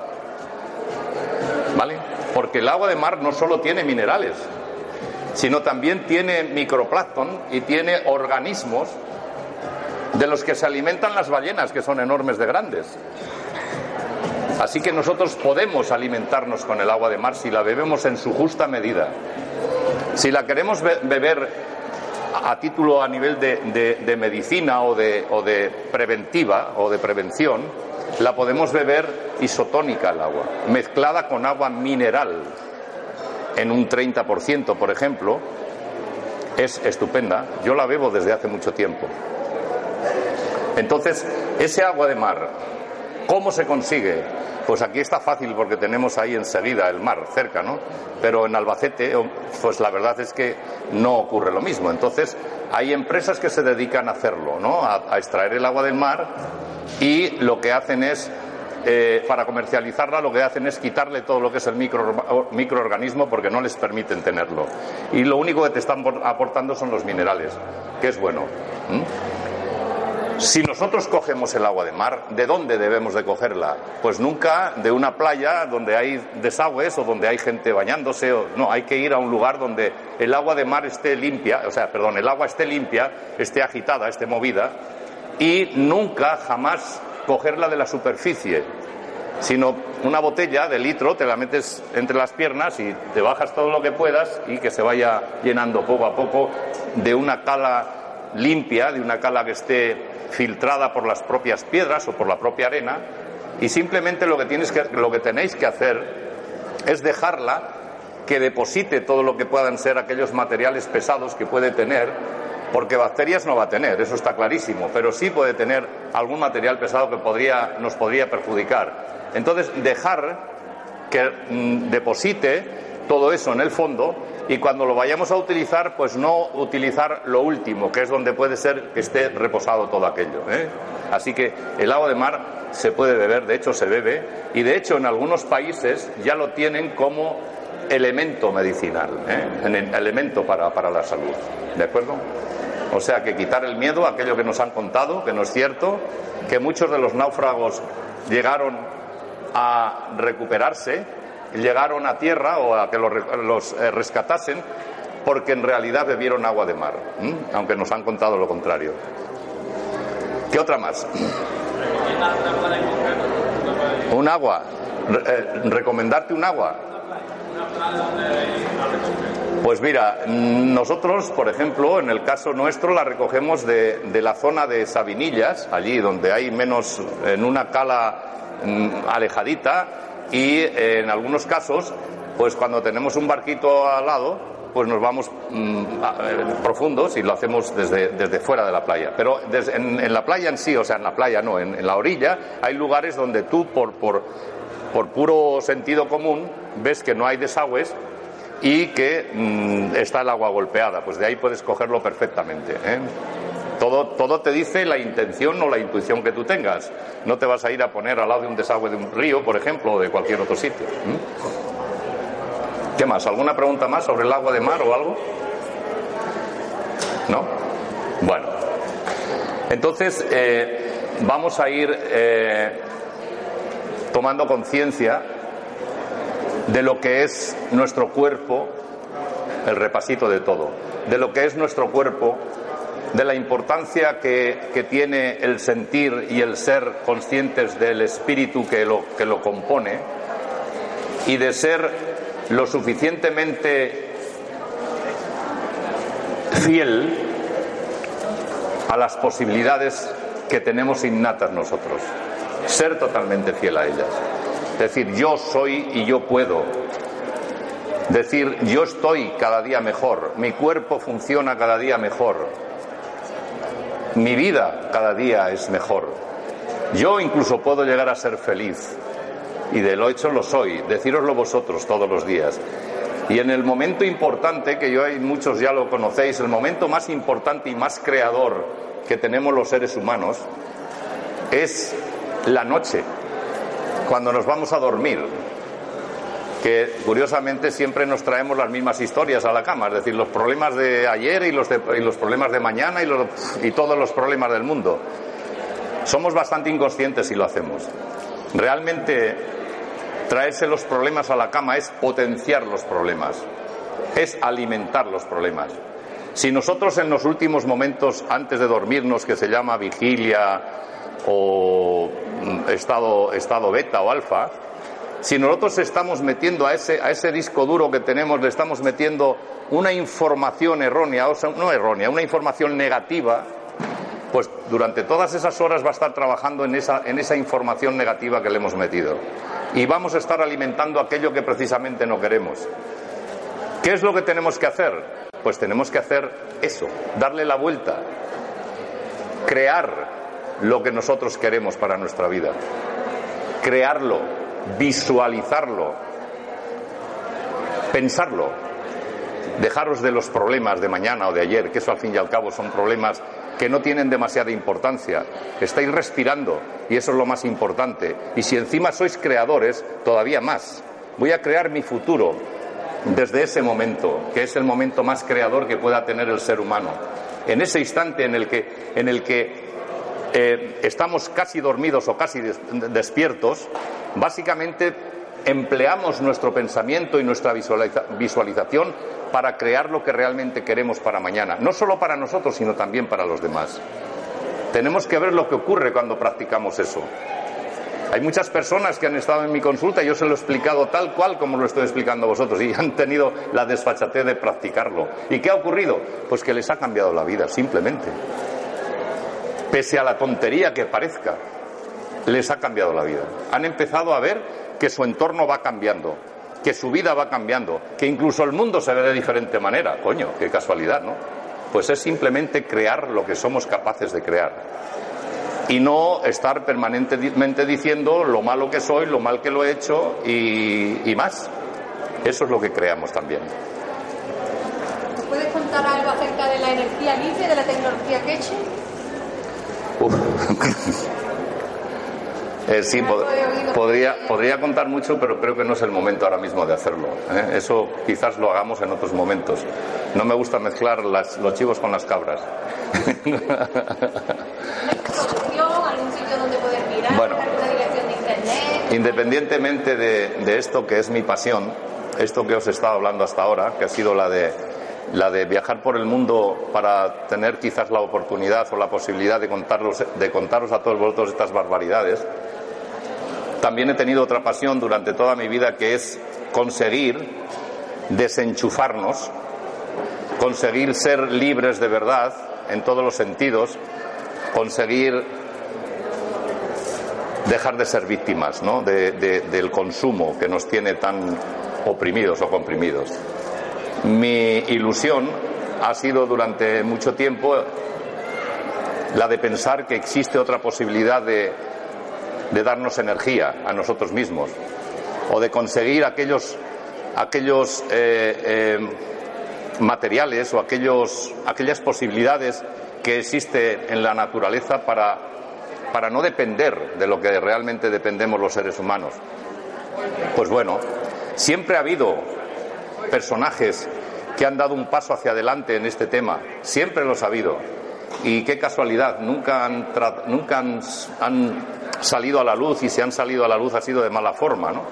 ¿Vale? Porque el agua de mar no solo tiene minerales, sino también tiene microplancton y tiene organismos de los que se alimentan las ballenas, que son enormes de grandes. Así que nosotros podemos alimentarnos con el agua de mar si la bebemos en su justa medida. Si la queremos be- beber a título a nivel de, medicina o de, preventiva o de prevención, la podemos beber isotónica el agua, mezclada con agua mineral. en un 30%, por ejemplo, es estupenda. Yo la bebo desde hace mucho tiempo. Entonces, ese agua de mar, ¿cómo se consigue? Pues aquí está fácil porque tenemos ahí enseguida el mar cerca, ¿no? Pero en Albacete, pues la verdad es que no ocurre lo mismo. Entonces, hay empresas que se dedican a hacerlo, ¿no? A, extraer el agua del mar y lo que hacen es eh, para comercializarla lo que hacen es quitarle todo lo que es el micro, microorganismo porque no les permiten tenerlo. Y lo único que te están aportando son los minerales, que es bueno. Si nosotros cogemos el agua de mar, ¿de dónde debemos de cogerla? Pues nunca de una playa donde hay desagües o donde hay gente bañándose. O, no, hay que ir a un lugar donde el agua de mar esté limpia, o sea, perdón, el agua esté limpia, esté agitada, esté movida, y nunca, jamás cogerla de la superficie, sino una botella de litro, te la metes entre las piernas y te bajas todo lo que puedas y que se vaya llenando poco a poco de una cala limpia, de una cala que esté filtrada por las propias piedras o por la propia arena y simplemente lo que, tienes que, lo que tenéis que hacer es dejarla que deposite todo lo que puedan ser aquellos materiales pesados que puede tener, porque bacterias no va a tener, eso está clarísimo, pero sí puede tener algún material pesado que podría, nos podría perjudicar. Entonces, dejar que mm, deposite todo eso en el fondo y cuando lo vayamos a utilizar, pues no utilizar lo último, que es donde puede ser que esté reposado todo aquello. ¿eh? Así que el agua de mar se puede beber, de hecho se bebe, y de hecho en algunos países ya lo tienen como elemento medicinal, ¿eh? elemento para, para la salud. ¿De acuerdo? O sea que quitar el miedo aquello que nos han contado, que no es cierto, que muchos de los náufragos llegaron a recuperarse llegaron a tierra o a que los, eh, rescatasen porque en realidad bebieron agua de mar, aunque nos han contado lo contrario. ¿Qué otra más? Un agua. Eh, ¿Recomendarte un agua? Pues mira, nosotros, por ejemplo, en el caso nuestro, la recogemos de, de la zona de Sabinillas, allí donde hay menos, en una cala mm, alejadita, y eh, en algunos casos, pues cuando tenemos un barquito al lado, pues nos vamos mm, eh, profundos y lo hacemos desde, desde, fuera de la playa. Pero en, la playa en sí, o sea, en la playa no, en, la orilla, hay lugares donde tú, por, por, por, puro sentido común, ves que no hay desagües y que mm, está el agua golpeada. Pues de ahí puedes cogerlo perfectamente. ¿eh? Todo, te dice la intención o la intuición que tú tengas. No te vas a ir a poner al lado de un desagüe de un río, por ejemplo, o de cualquier otro sitio. ¿Qué más? ¿Alguna pregunta más sobre el agua de mar o algo? ¿No? Bueno. Entonces, eh, vamos a ir eh, tomando conciencia de lo que es nuestro cuerpo, el repasito de todo, de lo que es nuestro cuerpo de la importancia que, tiene el sentir y el ser conscientes del espíritu que lo, que lo compone y de ser lo suficientemente fiel a las posibilidades que tenemos innatas nosotros. Ser totalmente fiel a ellas. Decir, yo soy y yo puedo. Decir, yo estoy cada día mejor, mi cuerpo funciona cada día mejor, mi vida cada día es mejor. Yo incluso puedo llegar a ser feliz. Y de lo hecho lo soy. Decíroslo vosotros todos los días. Y en el momento importante, que yo hay muchos ya lo conocéis, el momento más importante y más creador que tenemos los seres humanos es la noche, cuando nos vamos a dormir que curiosamente siempre nos traemos las mismas historias a la cama, es decir, los problemas de ayer y los, problemas de mañana y, y todos los problemas del mundo. Somos bastante inconscientes si lo hacemos. Realmente traerse los problemas a la cama es potenciar los problemas, es alimentar los problemas. Si nosotros en los últimos momentos antes de dormirnos, que se llama vigilia o mm, estado, estado beta o alfa, si nosotros estamos metiendo a ese, a ese disco duro que tenemos, le estamos metiendo una información errónea, o sea, no errónea, una información negativa, pues durante todas esas horas va a estar trabajando en esa, en esa información negativa que le hemos metido. Y vamos a estar alimentando aquello que precisamente no queremos. ¿Qué es lo que tenemos que hacer? Pues tenemos que hacer eso, darle la vuelta, crear lo que nosotros queremos para nuestra vida, crearlo, visualizarlo, pensarlo, dejaros de los problemas de mañana o de ayer, que eso al fin y al cabo son problemas que no tienen demasiada importancia. Estáis respirando y eso es lo más importante. Y si encima sois creadores, todavía más. Voy a crear mi futuro desde ese momento, que es el momento más creador que pueda tener el ser humano. En ese instante en el que, en el que eh, estamos casi dormidos o casi despiertos, básicamente empleamos nuestro pensamiento y nuestra visualización para crear lo que realmente queremos para mañana, no solo para nosotros, sino también para los demás. Tenemos que ver lo que ocurre cuando practicamos eso. Hay muchas personas que han estado en mi consulta y yo se lo he explicado tal cual como lo estoy explicando a vosotros y han tenido la desfachatez de practicarlo. ¿Y qué ha ocurrido? Pues que les ha cambiado la vida, simplemente. Pese a la tontería que parezca, les ha cambiado la vida. Han empezado a ver que su entorno va cambiando, que su vida va cambiando, que incluso el mundo se ve de diferente manera. Coño, qué casualidad, ¿no? Pues es simplemente crear lo que somos capaces de crear. Y no estar permanentemente diciendo lo malo que soy, lo mal que lo he hecho y, más. Eso es lo que creamos también. ¿Puedes contar algo acerca de la energía libre, de la tecnología Queche? Eh, sí, podría, podría contar mucho, pero creo que no es el momento ahora mismo de hacerlo. ¿eh? Eso quizás lo hagamos en otros momentos. No me gusta mezclar las, los chivos con las cabras. Bueno? Independientemente de, de esto que es mi pasión, esto que os he estado hablando hasta ahora, que ha sido la de la de viajar por el mundo para tener quizás la oportunidad o la posibilidad de contaros, de contaros a todos vosotros estas barbaridades, también he tenido otra pasión durante toda mi vida que es conseguir desenchufarnos, conseguir ser libres de verdad en todos los sentidos, conseguir dejar de ser víctimas ¿no? del consumo que nos tiene tan oprimidos o comprimidos. Mi ilusión ha sido durante mucho tiempo la de pensar que existe otra posibilidad de, darnos energía a nosotros mismos o de conseguir aquellos, aquellos eh, eh, materiales o aquellos, aquellas posibilidades que existe en la naturaleza para, para no depender de lo que realmente dependemos los seres humanos. Pues bueno, siempre ha habido personajes que han dado un paso hacia adelante en este tema. Siempre lo ha habido. Y qué casualidad, nunca, han, nunca han, salido a la luz y si han salido a la luz ha sido de mala forma, ¿no?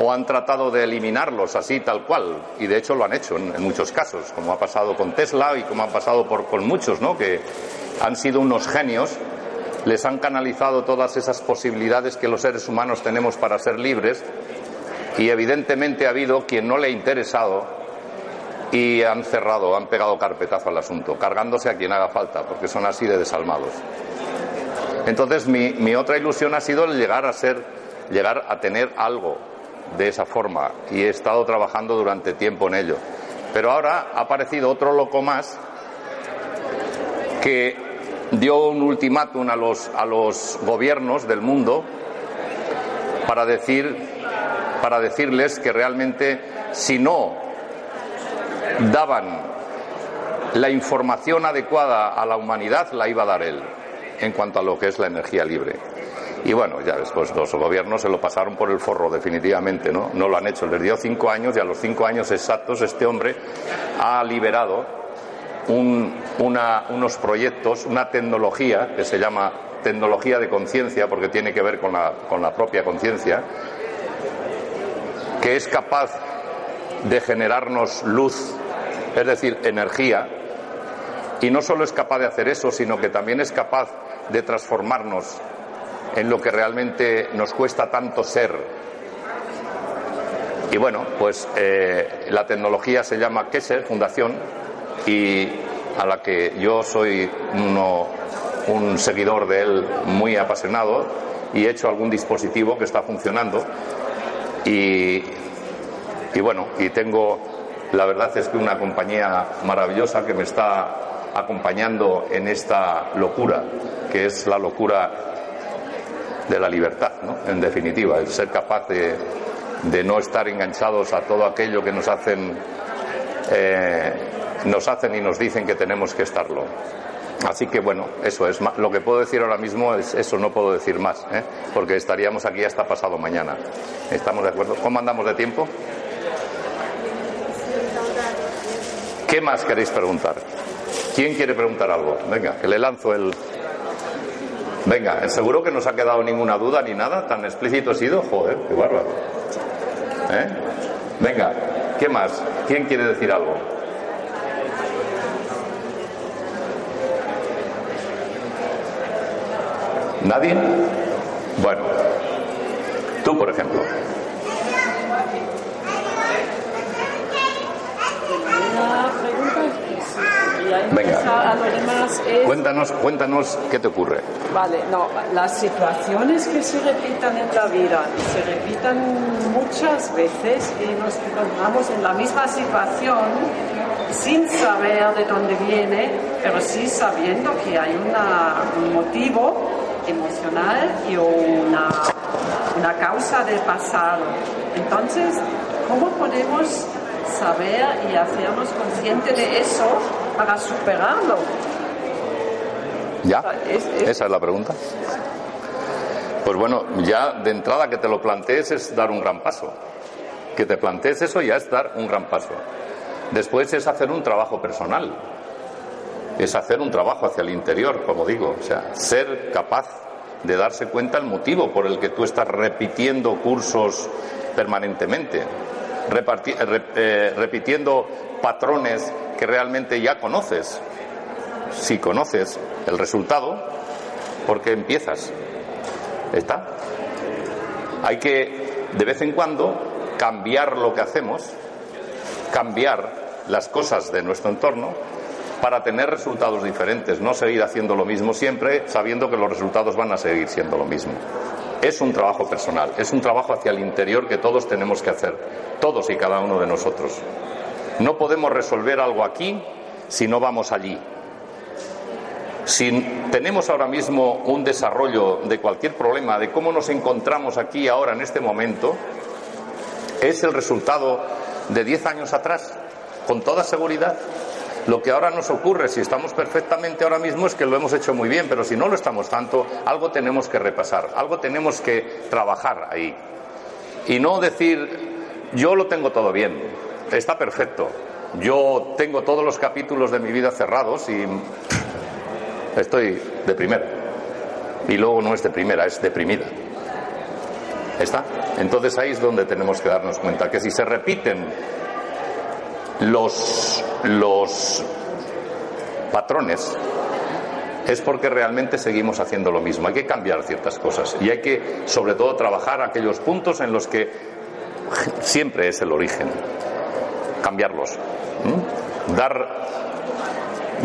O han tratado de eliminarlos así tal cual. Y de hecho lo han hecho en, muchos casos, como ha pasado con Tesla y como ha pasado por, con muchos, ¿no? Que han sido unos genios, les han canalizado todas esas posibilidades que los seres humanos tenemos para ser libres y evidentemente ha habido quien no le ha interesado y han cerrado, han pegado carpetazo al asunto, cargándose a quien haga falta, porque son así de desalmados. Entonces mi, otra ilusión ha sido llegar a ser, llegar a tener algo de esa forma y he estado trabajando durante tiempo en ello. Pero ahora ha aparecido otro loco más que dio un ultimátum a los, a los gobiernos del mundo para decir para decirles que realmente si no daban la información adecuada a la humanidad, la iba a dar él en cuanto a lo que es la energía libre. Y bueno, ya después los gobiernos se lo pasaron por el forro, definitivamente, ¿no? No lo han hecho. Les dio cinco años y a los cinco años exactos este hombre ha liberado unos proyectos, una tecnología que se llama tecnología de conciencia, porque tiene que ver con la, con la propia conciencia, que es capaz de generarnos luz, es decir, energía, y no solo es capaz de hacer eso, sino que también es capaz de transformarnos en lo que realmente nos cuesta tanto ser. Y bueno, pues eh, la tecnología se llama Kesser Fundación y a la que yo soy un seguidor de él muy apasionado y he hecho algún dispositivo que está funcionando y, bueno, y tengo La verdad es que una compañía maravillosa que me está acompañando en esta locura, que es la locura de la libertad, ¿no? en definitiva, el ser capaz de, de no estar enganchados a todo aquello que nos hacen, eh, nos hacen y nos dicen que tenemos que estarlo. Así que bueno, eso es lo que puedo decir ahora mismo es eso, no puedo decir más, ¿eh? porque estaríamos aquí hasta pasado mañana. ¿Estamos de acuerdo? ¿Cómo andamos de tiempo? ¿Qué más queréis preguntar? ¿Quién quiere preguntar algo? Venga, que le lanzo el. Venga, seguro que no os ha quedado ninguna duda ni nada, tan explícito he sido, joder, qué bárbaro. ¿Eh? Venga, ¿qué más? ¿Quién quiere decir algo? ¿Nadie? Bueno, tú por ejemplo. Venga. es, Cuéntanos, cuéntanos qué te ocurre. vale, no, las situaciones que se repitan en la vida, se repitan muchas veces y nos encontramos en la misma situación sin saber de dónde viene, pero sí sabiendo que hay una- un motivo emocional y una, una causa del pasado. Entonces, ¿cómo podemos saber y hacernos conscientes de eso para superarlo? ¿Ya? Es- es- ¿Esa es la pregunta? Pues bueno, ya de entrada que te lo plantees es dar un gran paso. Que te plantees eso ya es dar un gran paso. Después es hacer un trabajo personal. Es hacer un trabajo hacia el interior, como digo. O sea, ser capaz de darse cuenta el motivo por el que tú estás repitiendo cursos permanentemente. Eh, eh, repitiendo patrones que realmente ya conoces. Si conoces el resultado, ¿por qué empiezas? ¿Está? Hay que, de vez en cuando, cambiar lo que hacemos, cambiar las cosas de nuestro entorno para tener resultados diferentes, no seguir haciendo lo mismo siempre sabiendo que los resultados van a seguir siendo lo mismo. Es un trabajo personal, es un trabajo hacia el interior que todos tenemos que hacer, todos y cada uno de nosotros. No podemos resolver algo aquí si no vamos allí. Si tenemos ahora mismo un desarrollo de cualquier problema, de cómo nos encontramos aquí ahora en este momento, es el resultado de 10 años atrás, con toda seguridad. Lo que ahora nos ocurre, si estamos perfectamente ahora mismo, es que lo hemos hecho muy bien, pero si no lo estamos tanto, algo tenemos que repasar, algo tenemos que trabajar ahí. Y no decir, yo lo tengo todo bien, está perfecto, yo tengo todos los capítulos de mi vida cerrados y estoy de primera. Y luego no es de primera, es deprimida. ¿Está? Entonces ahí es donde tenemos que darnos cuenta que si se repiten los, los patrones, es porque realmente seguimos haciendo lo mismo. Hay que cambiar ciertas cosas y hay que, sobre todo, trabajar aquellos puntos en los que siempre es el origen. Cambiarlos. Dar,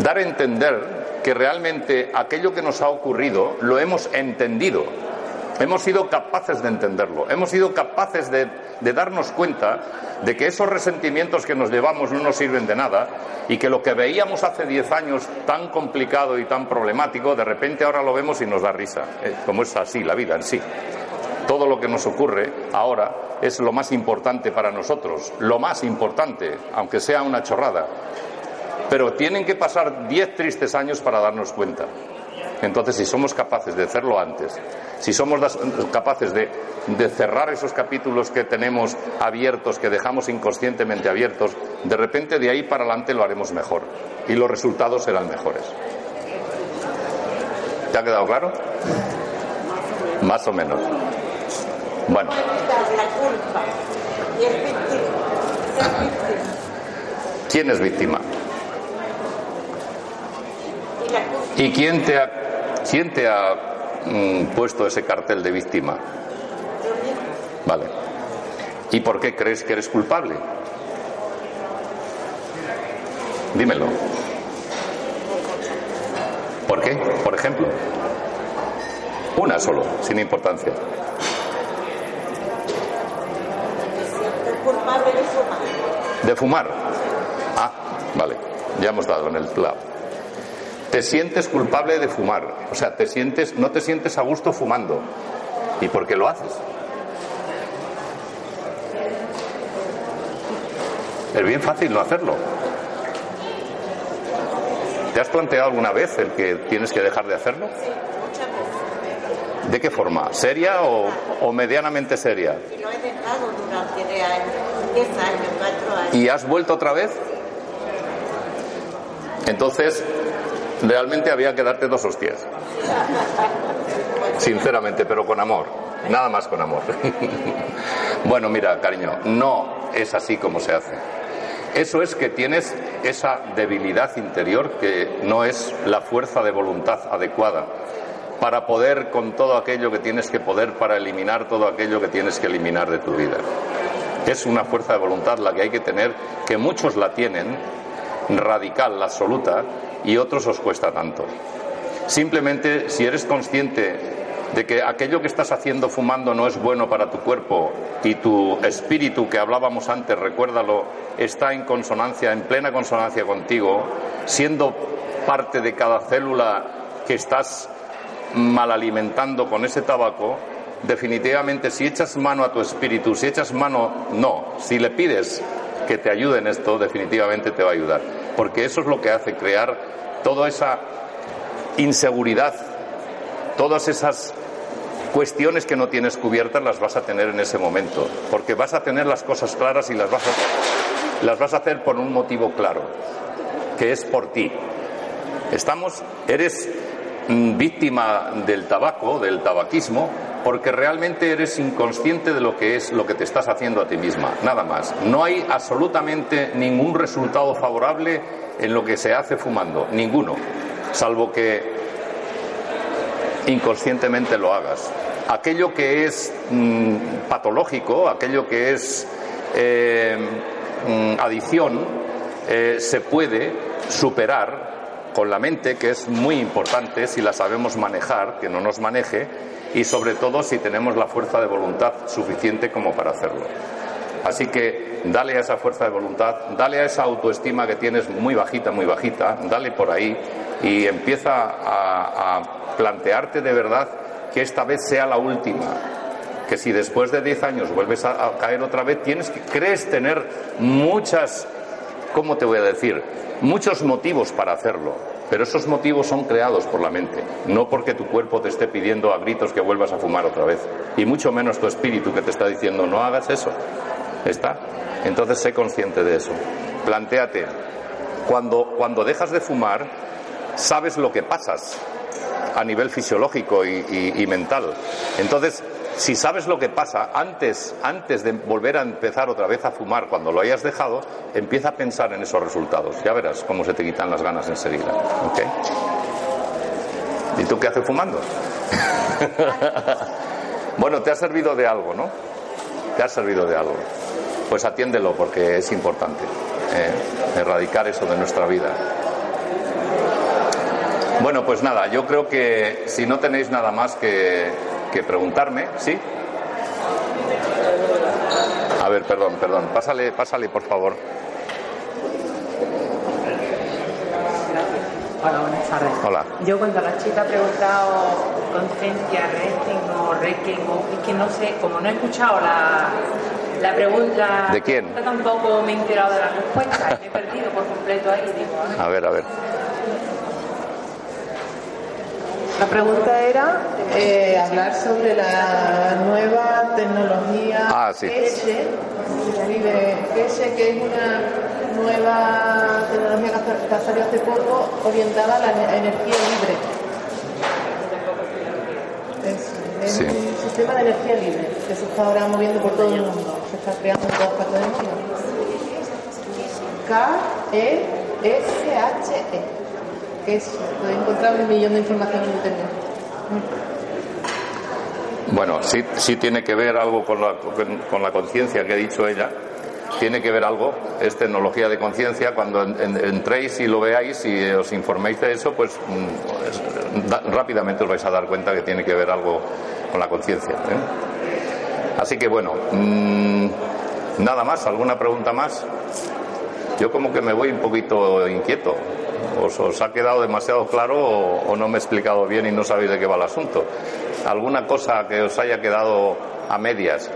dar a entender que realmente aquello que nos ha ocurrido lo hemos entendido. Hemos sido capaces de entenderlo, hemos sido capaces de, darnos cuenta de que esos resentimientos que nos llevamos no nos sirven de nada y que lo que veíamos hace 10 años tan complicado y tan problemático, de repente ahora lo vemos y nos da risa, eh, como es así la vida en sí. Todo lo que nos ocurre ahora es lo más importante para nosotros, lo más importante, aunque sea una chorrada. Pero tienen que pasar 10 tristes años para darnos cuenta. Entonces, si somos capaces de hacerlo antes, si somos capaces de, cerrar esos capítulos que tenemos abiertos, que dejamos inconscientemente abiertos, de repente de ahí para adelante lo haremos mejor y los resultados serán mejores. ¿Te ha quedado claro? Más o menos. Bueno. ¿Quién es víctima? ¿Y quién te ha ¿Quién te ha mm, puesto ese cartel de víctima? Vale. ¿Y por qué crees que eres culpable? Dímelo. ¿Por qué? Por ejemplo. Una solo, sin importancia. culpable de fumar. De fumar. Ah, vale, ya hemos dado en el clavo. Te sientes culpable de fumar, o sea, te sientes, no te sientes a gusto fumando. ¿Y por qué lo haces? Es bien fácil no hacerlo. ¿Te has planteado alguna vez el que tienes que dejar de hacerlo? ¿De qué forma? ¿Seria o, o medianamente seria? Y lo he dejado durante 10 años, 4 años. ¿Y has vuelto otra vez? Entonces, realmente había que darte dos hostias. Sinceramente, pero con amor. Nada más con amor. bueno, mira, cariño, no es así como se hace. Eso es que tienes esa debilidad interior que no es la fuerza de voluntad adecuada para poder con todo aquello que tienes que poder para eliminar todo aquello que tienes que eliminar de tu vida. Es una fuerza de voluntad la que hay que tener, que muchos la tienen, radical, absoluta, y otros os cuesta tanto. Simplemente si eres consciente de que aquello que estás haciendo fumando no es bueno para tu cuerpo y tu espíritu que hablábamos antes, recuérdalo, está en consonancia, en plena consonancia contigo, siendo parte de cada célula que estás mal alimentando con ese tabaco, definitivamente si echas mano a tu espíritu, si echas mano, no, si le pides que te ayude en esto, definitivamente te va a ayudar. Porque eso es lo que hace crear toda esa inseguridad, todas esas cuestiones que no tienes cubiertas las vas a tener en ese momento, porque vas a tener las cosas claras y las vas a, las vas a hacer por un motivo claro, que es por ti. Estamos, eres mm, víctima del tabaco, del tabaquismo, porque realmente eres inconsciente de lo que es lo que te estás haciendo a ti misma, nada más. No hay absolutamente ningún resultado favorable en lo que se hace fumando, ninguno, salvo que inconscientemente lo hagas. Aquello que es mm, patológico, aquello que es eh, mm, adicción, eh, se puede superar con la mente, que es muy importante si la sabemos manejar, que no nos maneje, y sobre todo si tenemos la fuerza de voluntad suficiente como para hacerlo. Así que dale a esa fuerza de voluntad, dale a esa autoestima que tienes muy bajita, muy bajita, dale por ahí y empieza a, plantearte de verdad que esta vez sea la última. Que si después de 10 años vuelves a caer otra vez, tienes que, crees tener muchas, ¿cómo te voy a decir? Muchos motivos para hacerlo. Pero esos motivos son creados por la mente, no porque tu cuerpo te esté pidiendo a gritos que vuelvas a fumar otra vez. Y mucho menos tu espíritu que te está diciendo, no hagas eso. ¿Está? Entonces sé consciente de eso. Plantéate, cuando, cuando dejas de fumar, sabes lo que pasas a nivel fisiológico y, mental. Entonces, si sabes lo que pasa antes, antes de volver a empezar otra vez a fumar, cuando lo hayas dejado, empieza a pensar en esos resultados. Ya verás cómo se te quitan las ganas enseguida. ¿Y tú qué haces fumando? bueno, te ha servido de algo, ¿no? Te ha servido de algo. Pues atiéndelo porque es importante eh, erradicar eso de nuestra vida. Bueno, pues nada, yo creo que si no tenéis nada más que, que preguntarme, ¿sí? A ver, perdón, perdón. Pásale, pásale, por favor. Hola, buenas tardes. Hola. Yo cuando la chica ha preguntado conciencia, resting o o- es que no sé, como no he escuchado la, la pregunta, ¿De quién? tampoco me he enterado de la respuesta, me he perdido por completo ahí, digo. A ver, a ver. La pregunta era eh, hablar sobre la nueva tecnología Ah, sí. GESE, vive GESE, que es una nueva tecnología que ha- salido hace poco orientada a la ener- energía libre. Es, es Sí. un sistema de energía libre que se está ahora moviendo por todo el mundo, se está creando en todas partes del mundo. K-E-S-H-E, que es, podéis encontrar un millón de información en internet. Bueno, sí, sí tiene que ver algo con la, con, la conciencia que ha dicho ella. Tiene que ver algo, es tecnología de conciencia. Cuando en- en- entréis y lo veáis y os informéis de eso, pues mm, rápidamente os vais a dar cuenta que tiene que ver algo con la conciencia. ¿eh? Así que bueno, mm, nada más, ¿alguna pregunta más? Yo como que me voy un poquito inquieto. ¿Os, os ha quedado demasiado claro o, o no me he explicado bien y no sabéis de qué va el asunto? ¿Alguna cosa que os haya quedado a medias?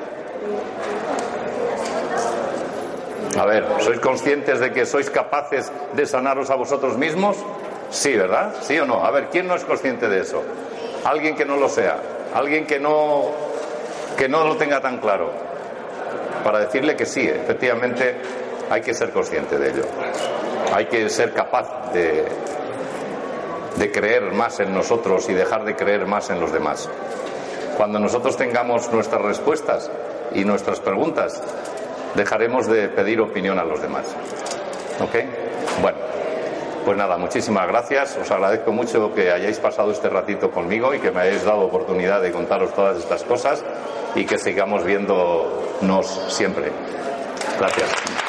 A ver, ¿sois conscientes de que sois capaces de sanaros a vosotros mismos? Sí, ¿verdad? ¿Sí o no? A ver, ¿quién no es consciente de eso? Alguien que no lo sea, alguien que no que no lo tenga tan claro. Para decirle que sí, efectivamente hay que ser consciente de ello. Hay que ser capaz de, creer más en nosotros y dejar de creer más en los demás. Cuando nosotros tengamos nuestras respuestas y nuestras preguntas, dejaremos de pedir opinión a los demás. ¿Ok? Bueno, pues nada, muchísimas gracias. Os agradezco mucho que hayáis pasado este ratito conmigo y que me hayáis dado oportunidad de contaros todas estas cosas y que sigamos viéndonos siempre. Gracias.